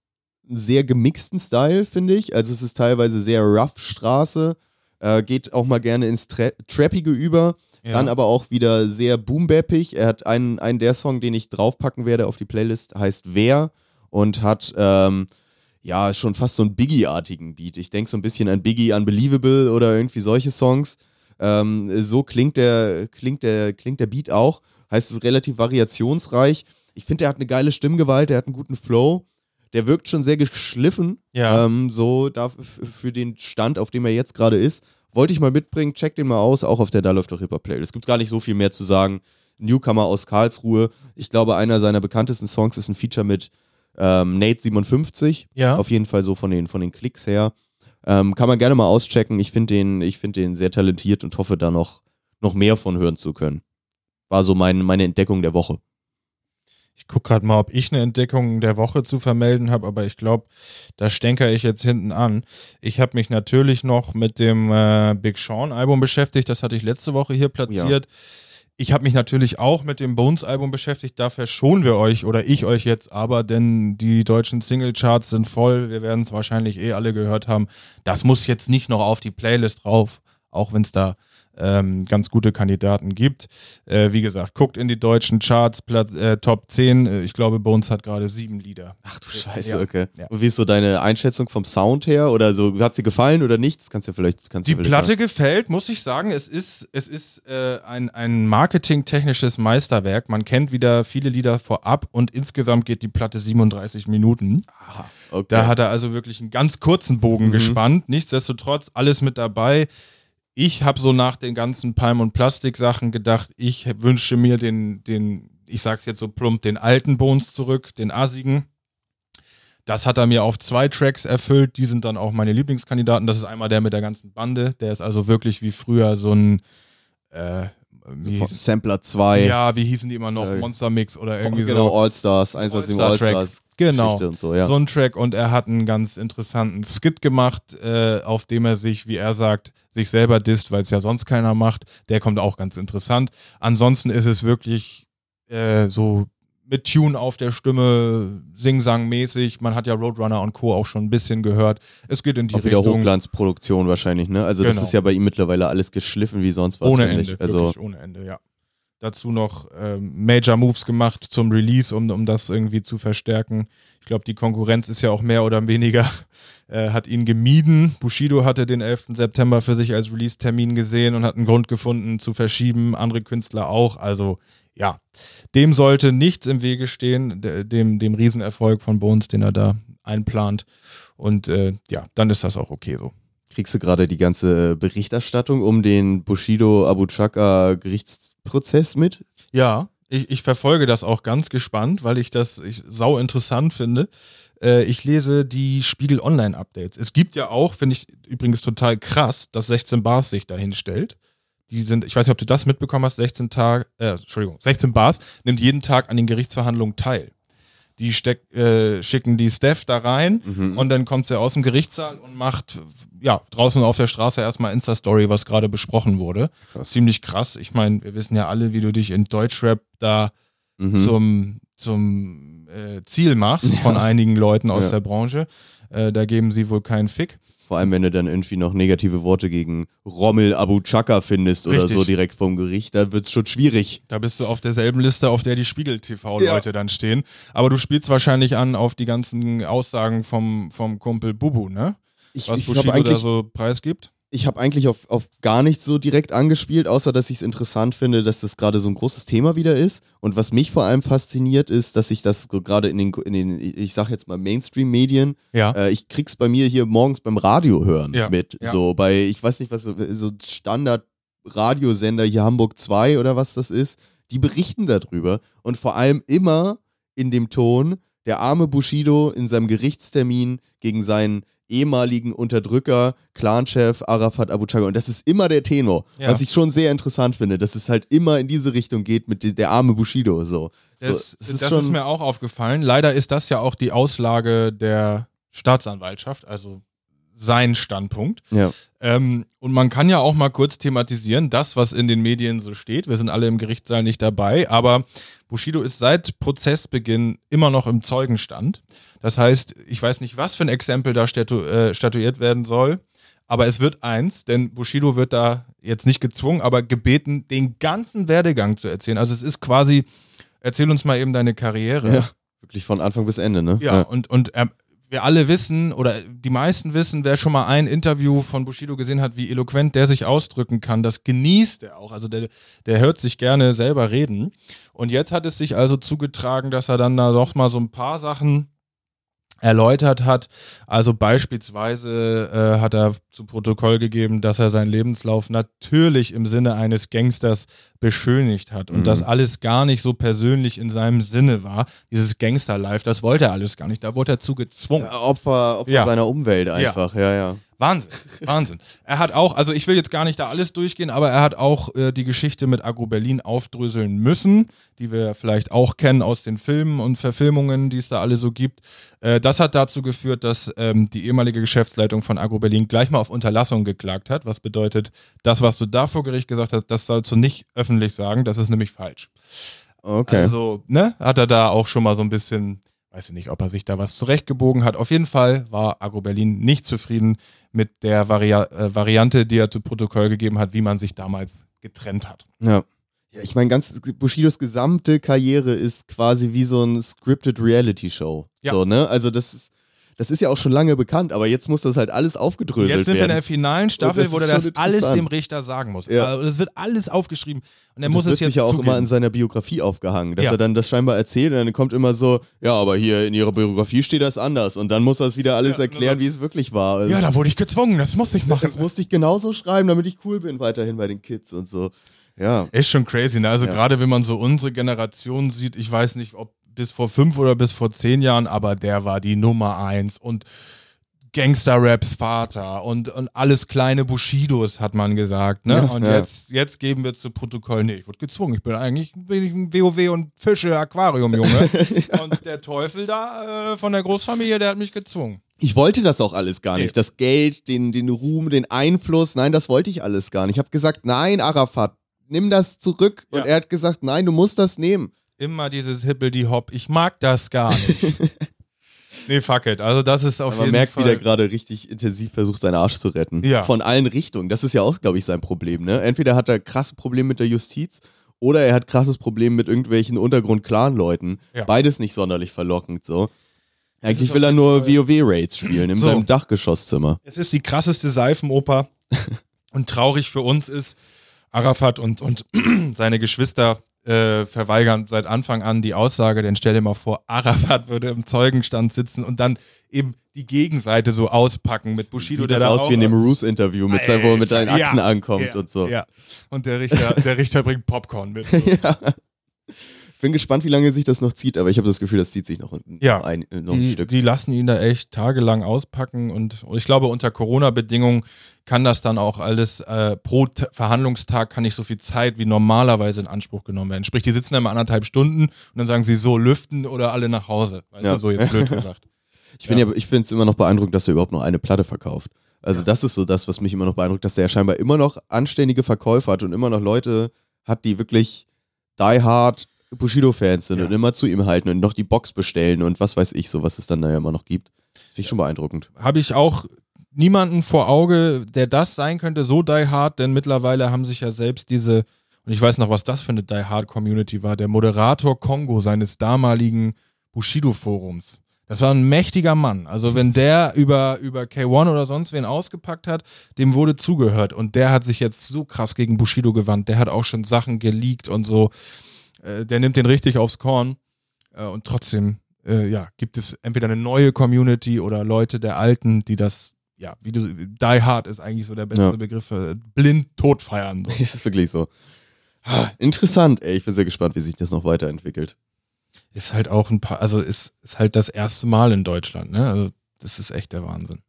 einen sehr gemixten Style, finde ich. Also es ist teilweise sehr rough Straße, äh, geht auch mal gerne ins Tra Trappige über, Ja. dann aber auch wieder sehr boombappig. Er hat einen, einen der Song, den ich draufpacken werde auf die Playlist, heißt Wer und hat ähm, ja schon fast so einen Biggie-artigen Beat. Ich denke so ein bisschen an Biggie Unbelievable oder irgendwie solche Songs. Ähm, so klingt der, klingt, der, klingt der Beat auch. Heißt es relativ variationsreich. Ich finde, er hat eine geile Stimmgewalt, er hat einen guten Flow. Der wirkt schon sehr geschliffen. Ja. Ähm, so da, für den Stand, auf dem er jetzt gerade ist. Wollte ich mal mitbringen, check den mal aus, auch auf der Da läuft doch Hip-Hop Play. Es gibt gar nicht so viel mehr zu sagen. Newcomer aus Karlsruhe. Ich glaube, einer seiner bekanntesten Songs ist ein Feature mit ähm, Nate 57. Ja. Auf jeden Fall so von den, von den Klicks her. Ähm, kann man gerne mal auschecken. Ich finde den, ich find den sehr talentiert und hoffe, da noch, noch mehr von hören zu können. War so mein, meine Entdeckung der Woche. Ich gucke gerade mal, ob ich eine Entdeckung der Woche zu vermelden habe, aber ich glaube, da stänkere ich jetzt hinten an. Ich habe mich natürlich noch mit dem äh, Big Sean Album beschäftigt. Das hatte ich letzte Woche hier platziert. Ich habe mich natürlich auch mit dem Bones Album beschäftigt. Da verschonen wir euch oder ich euch jetzt aber, denn die deutschen Singlecharts sind voll. Wir werden es wahrscheinlich eh alle gehört haben. Das muss jetzt nicht noch auf die Playlist drauf, auch wenn es da ähm, ganz gute Kandidaten gibt. Äh, wie gesagt, guckt in die deutschen Charts, Platz, äh, Top 10. Äh, ich glaube, Bones hat gerade sieben Lieder. Ach du Scheiße, Ja. okay. Ja. Und wie ist so deine Einschätzung vom Sound her? Oder so, hat sie gefallen oder nicht? Das kannst du ja vielleicht. Kannst Die vielleicht Platte sagen. gefällt, muss ich sagen. Es ist, es ist äh, ein, ein marketingtechnisches Meisterwerk. Man kennt wieder viele Lieder vorab und insgesamt geht die Platte 37 Minuten. Okay. Da hat er also wirklich einen ganz kurzen Bogen Mhm. gespannt. Nichtsdestotrotz alles mit dabei. Ich habe so nach den ganzen Palm- und Plastik-Sachen gedacht, ich wünsche mir den, den, ich sag's jetzt so plump, den alten Bones zurück, den asigen. Das hat er mir auf zwei Tracks erfüllt. Die sind dann auch meine Lieblingskandidaten. Das ist einmal der mit der ganzen Bande. Der ist also wirklich wie früher so ein, äh, Sampler 2. ja, wie hießen die immer noch? Äh, Monster Mix oder irgendwie genau, so. All-Stars, Einsatz im Genau. und so, ja. so ein Track und er hat einen ganz interessanten Skit gemacht, äh, auf dem er sich, wie er sagt, sich selber disst, weil es ja sonst keiner macht. Der kommt auch ganz interessant. Ansonsten ist es wirklich äh, so mit Tune auf der Stimme, Sing-Sang-mäßig. Man hat ja Roadrunner und Co. auch schon ein bisschen gehört. Es geht in die Auch wieder Richtung. Hochglanzproduktion wahrscheinlich, ne? Also das Genau. ist ja bei ihm mittlerweile alles geschliffen wie sonst was. ohne Ende. Also wirklich ohne Ende, ja. Dazu noch ähm, Major Moves gemacht zum Release, um, um das irgendwie zu verstärken. Ich glaube, die Konkurrenz ist ja auch mehr oder weniger, äh, hat ihn gemieden. Bushido hatte den 11. September für sich als Release-Termin gesehen und hat einen Grund gefunden zu verschieben, andere Künstler auch. Also ja, dem sollte nichts im Wege stehen, de- dem, dem Riesenerfolg von Bones, den er da einplant. Und äh, ja, dann ist das auch okay so. kriegst du gerade die ganze Berichterstattung um den Bushido Abu Chaka Gerichtsprozess mit? Ja, ich, ich verfolge das auch ganz gespannt, weil ich das ich, sau interessant finde. Äh, ich lese die Spiegel Online Updates. Es gibt ja auch, finde ich übrigens total krass, dass 16 Bars sich dahin stellt. Die sind, ich weiß nicht, ob du das mitbekommen hast, 16 Tag, äh, Entschuldigung, 16 Bars nimmt jeden Tag an den Gerichtsverhandlungen teil. Die steck, äh, schicken die Steph da rein Mhm. und dann kommt sie aus dem Gerichtssaal und macht ja draußen auf der Straße erstmal Insta-Story, was gerade besprochen wurde. Krass. Ziemlich krass. Ich meine, wir wissen ja alle, wie du dich in Deutschrap da Mhm. zum, zum äh, Ziel machst von einigen Leuten aus Ja. der Branche. Äh, da geben sie wohl keinen Fick. Vor allem, wenn du dann irgendwie noch negative Worte gegen Rommel Abu Chaka findest oder Richtig. so direkt vom Gericht, da wird es schon schwierig. Da bist du auf derselben Liste, auf der die Spiegel-TV-Leute dann stehen. Aber du spielst wahrscheinlich an auf die ganzen Aussagen vom, vom Kumpel Bubu, ne? Ich, Was ich Bushido da so preisgibt. Ich hab eigentlich auf, auf gar nichts so direkt angespielt, außer dass ich es interessant finde, dass das gerade so ein großes Thema wieder ist. Und was mich vor allem fasziniert, ist, dass ich das so gerade in den, in den, ich sag jetzt mal Mainstream-Medien, Ja. äh, ich krieg's bei mir hier morgens beim Radio hören Ja, mit. ja. So bei, ich weiß nicht, was so, so Standard-Radiosender hier Hamburg 2 oder was das ist, die berichten darüber. Und vor allem immer in dem Ton, der arme Bushido in seinem Gerichtstermin gegen seinen ehemaligen Unterdrücker, Clanchef Arafat Abu Chaka. Und das ist immer der Tenor, Ja. was ich schon sehr interessant finde, dass es halt immer in diese Richtung geht mit de- der arme Bushido. So. Das, so, das, ist, schon- mir auch aufgefallen. Leider ist das ja auch die Auslage der Staatsanwaltschaft, also sein Standpunkt. ja. Ähm, und man kann ja auch mal kurz thematisieren, das, was in den Medien so steht. Wir sind alle im Gerichtssaal nicht dabei, aber Bushido ist seit Prozessbeginn immer noch im Zeugenstand. Das heißt, ich weiß nicht, was für ein Exempel da statu äh, statuiert werden soll, aber es wird eins, denn Bushido wird da jetzt nicht gezwungen, aber gebeten, den ganzen Werdegang zu erzählen. Also es ist quasi, erzähl uns mal eben deine Karriere. Ja. Wirklich von Anfang bis Ende, ne? Ja, und, und ähm, wir alle wissen, oder die meisten wissen, wer schon mal ein Interview von Bushido gesehen hat, wie eloquent der sich ausdrücken kann, das genießt er auch. Also der, der hört sich gerne selber reden. Und jetzt hat es sich also zugetragen, dass er dann da doch mal so ein paar Sachen erläutert hat. Also beispielsweise äh, hat er zu Protokoll gegeben, dass er seinen Lebenslauf natürlich im Sinne eines Gangsters beschönigt hat und Mhm. das alles gar nicht so persönlich in seinem Sinne war. Dieses Gangster-Life, das wollte er alles gar nicht. Da wurde er zu gezwungen. Ja, Opfer, Opfer Ja. seiner Umwelt einfach, ja, ja. Wahnsinn, Wahnsinn. Er hat auch, also ich will jetzt gar nicht da alles durchgehen, aber er hat auch äh, die Geschichte mit Agro Berlin aufdröseln müssen, die wir vielleicht auch kennen aus den Filmen und Verfilmungen, die es da alle so gibt. Äh, das hat dazu geführt, dass ähm, die ehemalige Geschäftsleitung von Agro Berlin gleich mal auf Unterlassung geklagt hat, was bedeutet, das, was du da vor Gericht gesagt hast, das sollst du nicht öffentlich sagen, das ist nämlich falsch. Okay. Also, ne, hat er da auch schon mal so ein bisschen, weiß ich nicht, ob er sich da was zurechtgebogen hat. Auf jeden Fall war Agro Berlin nicht zufrieden mit der Varia äh, Variante, die er zu Protokoll gegeben hat, wie man sich damals getrennt hat. Ja. Ja, ich meine, ganz Bushidos gesamte Karriere ist quasi wie so ein scripted Reality Show. Ja. So, ne? Also das ist, das ist ja auch schon lange bekannt, aber jetzt muss das halt alles aufgedröselt Jetzt sind wir in werden. der finalen Staffel, das wo er das alles dem Richter sagen muss. Ja. Also, das wird alles aufgeschrieben und er muss das es wird jetzt sich ja auch zugeben. immer in seiner Biografie aufgehangen, dass Ja. er dann das scheinbar erzählt und dann kommt immer so, ja, aber hier in ihrer Biografie steht das anders und dann muss er es wieder alles Ja, erklären, wie es wirklich war. Also ja, da wurde ich gezwungen, das musste ich machen. das musste ich genauso schreiben, damit ich cool bin weiterhin bei den Kids und so. Ja. Ist schon crazy, ne? Also Ja. gerade wenn man so unsere Generation sieht, ich weiß nicht, ob bis vor fünf oder bis vor zehn Jahren, aber der war die Nummer eins und Gangster-Raps Vater und, und alles kleine Bushidos, hat man gesagt. Ne? Ja, und ja. Jetzt, jetzt geben wir zu Protokoll, nee, ich wurde gezwungen. Ich bin eigentlich bin ich ein WoW und Fische Aquarium-Junge. Und der Teufel da äh, von der Großfamilie, der hat mich gezwungen. Ich wollte das auch alles gar Nee. nicht. Das Geld, den, den Ruhm, den Einfluss, nein, das wollte ich alles gar nicht. Ich habe gesagt, nein, Arafat, nimm das zurück. Und Ja. er hat gesagt, nein, du musst das nehmen. Immer dieses Hippel-die-Hop. Ich mag das gar nicht. nee, fuck it. Also, das ist auf Aber man jeden merkt, Fall. wie der gerade richtig intensiv versucht, seinen Arsch zu retten. Ja. Von allen Richtungen. Das ist ja auch, glaube ich, sein Problem. Ne? Entweder hat er krasse Probleme mit der Justiz oder er hat krasses Problem mit irgendwelchen Untergrund-Clan-Leuten. Ja. Beides nicht sonderlich verlockend so. Eigentlich will er nur WoW-Raids spielen in So. seinem Dachgeschosszimmer. Es ist die krasseste Seifenoper. und traurig für uns ist, Arafat und, und seine Geschwister äh, verweigern seit Anfang an die Aussage, denn stell dir mal vor, Arafat würde im Zeugenstand sitzen und dann eben die Gegenseite so auspacken mit Bushido, Sieht der das da aus wie in dem Roos-Interview, mit wo er mit seinen Akten ja, ankommt ja, und so. Ja. Und der Richter, der Richter bringt Popcorn mit. So. Bin gespannt, wie lange sich das noch zieht, aber ich habe das Gefühl, das zieht sich noch, ein- Ja, ein, äh, noch ein Die, Stück. die lassen ihn da echt tagelang auspacken und ich glaube, unter Corona-Bedingungen kann das dann auch alles äh, pro T Verhandlungstag kann nicht so viel Zeit wie normalerweise in Anspruch genommen werden. Sprich, die sitzen da mal anderthalb Stunden und dann sagen sie so, lüften oder alle nach Hause. Weißt Ja. du, so jetzt blöd gesagt. Ich bin Ja. ja, ich bin immer noch beeindruckt, dass er überhaupt noch eine Platte verkauft. Also das ist so das, was mich immer noch beeindruckt, dass er ja scheinbar immer noch anständige Verkäufer hat und immer noch Leute hat, die wirklich die hard Bushido-Fans sind Ja. und immer zu ihm halten und noch die Box bestellen und was weiß ich so, was es dann da ja immer noch gibt. Finde ich schon beeindruckend. Habe ich auch niemanden vor Auge, der das sein könnte, so die hard, denn mittlerweile haben sich ja selbst diese, und ich weiß noch, was das für eine die hard Community war, der Moderator Kongo seines damaligen Bushido-Forums. Das war ein mächtiger Mann. Also wenn der über, über K1 oder sonst wen ausgepackt hat, dem wurde zugehört. Und der hat sich jetzt so krass gegen Bushido gewandt. Der hat auch schon Sachen geleakt und so. Äh, der nimmt den richtig aufs Korn. Äh, und trotzdem, äh, ja, gibt es entweder eine neue Community oder Leute der Alten, die das, ja, wie du, Die Hard ist eigentlich so der beste Ja. Begriff für blind tot feiern. So. Es ist wirklich so. Ah, interessant, ey. Ich bin sehr gespannt, wie sich das noch weiterentwickelt. Ist halt auch ein paar, also ist, ist halt das erste Mal in Deutschland, ne? Also das ist echt der Wahnsinn.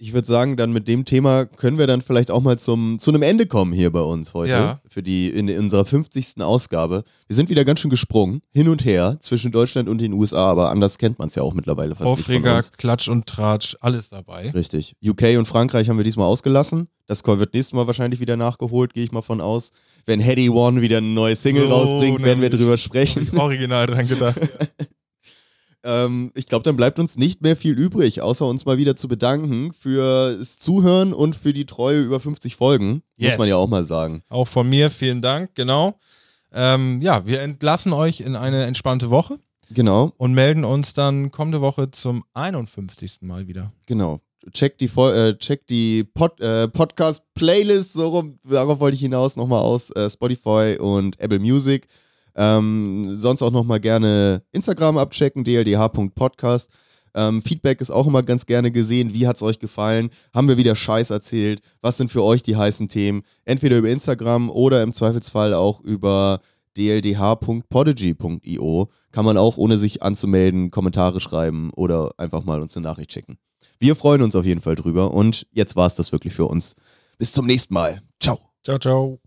Ich würde sagen, dann mit dem Thema können wir dann vielleicht auch mal zum, zu einem Ende kommen hier bei uns heute. Ja. Für die, in, unserer 50. Ausgabe. Wir sind wieder ganz schön gesprungen, hin und her, zwischen Deutschland und den USA, aber anders kennt man es ja auch mittlerweile fast Aufreger. Klatsch und Tratsch, alles dabei. Richtig. UK und Frankreich haben wir diesmal ausgelassen. Das wird nächstes Mal wahrscheinlich wieder nachgeholt, gehe ich mal von aus. Wenn Heady One wieder eine neue Single So rausbringt, werden wir drüber sprechen. Original dran gedacht. Ähm, ich glaube, dann bleibt uns nicht mehr viel übrig, außer uns mal wieder zu bedanken fürs Zuhören und für die Treue über 50 Folgen. Yes. Muss man ja auch mal sagen. Auch von mir vielen Dank, genau. Ähm, ja, wir entlassen euch in eine entspannte Woche Genau, und melden uns dann kommende Woche zum 51. Mal wieder. genau. Checkt die, äh, checkt die Pod, äh, Podcast-Playlist, so rum, darauf wollte ich hinaus, nochmal aus äh, Spotify und Apple Music. Ähm, sonst auch nochmal gerne Instagram abchecken, dldh.podcast. Ähm, Feedback ist auch immer ganz gerne gesehen. Wie hat es euch gefallen? Haben wir wieder Scheiß erzählt? Was sind für euch die heißen Themen? Entweder über Instagram oder im Zweifelsfall auch über dldh.podigy.io. Kann man auch, ohne sich anzumelden, Kommentare schreiben oder einfach mal uns eine Nachricht schicken. Wir freuen uns auf jeden Fall drüber und jetzt war es das wirklich für uns. Bis zum nächsten Mal. Ciao. Ciao, ciao.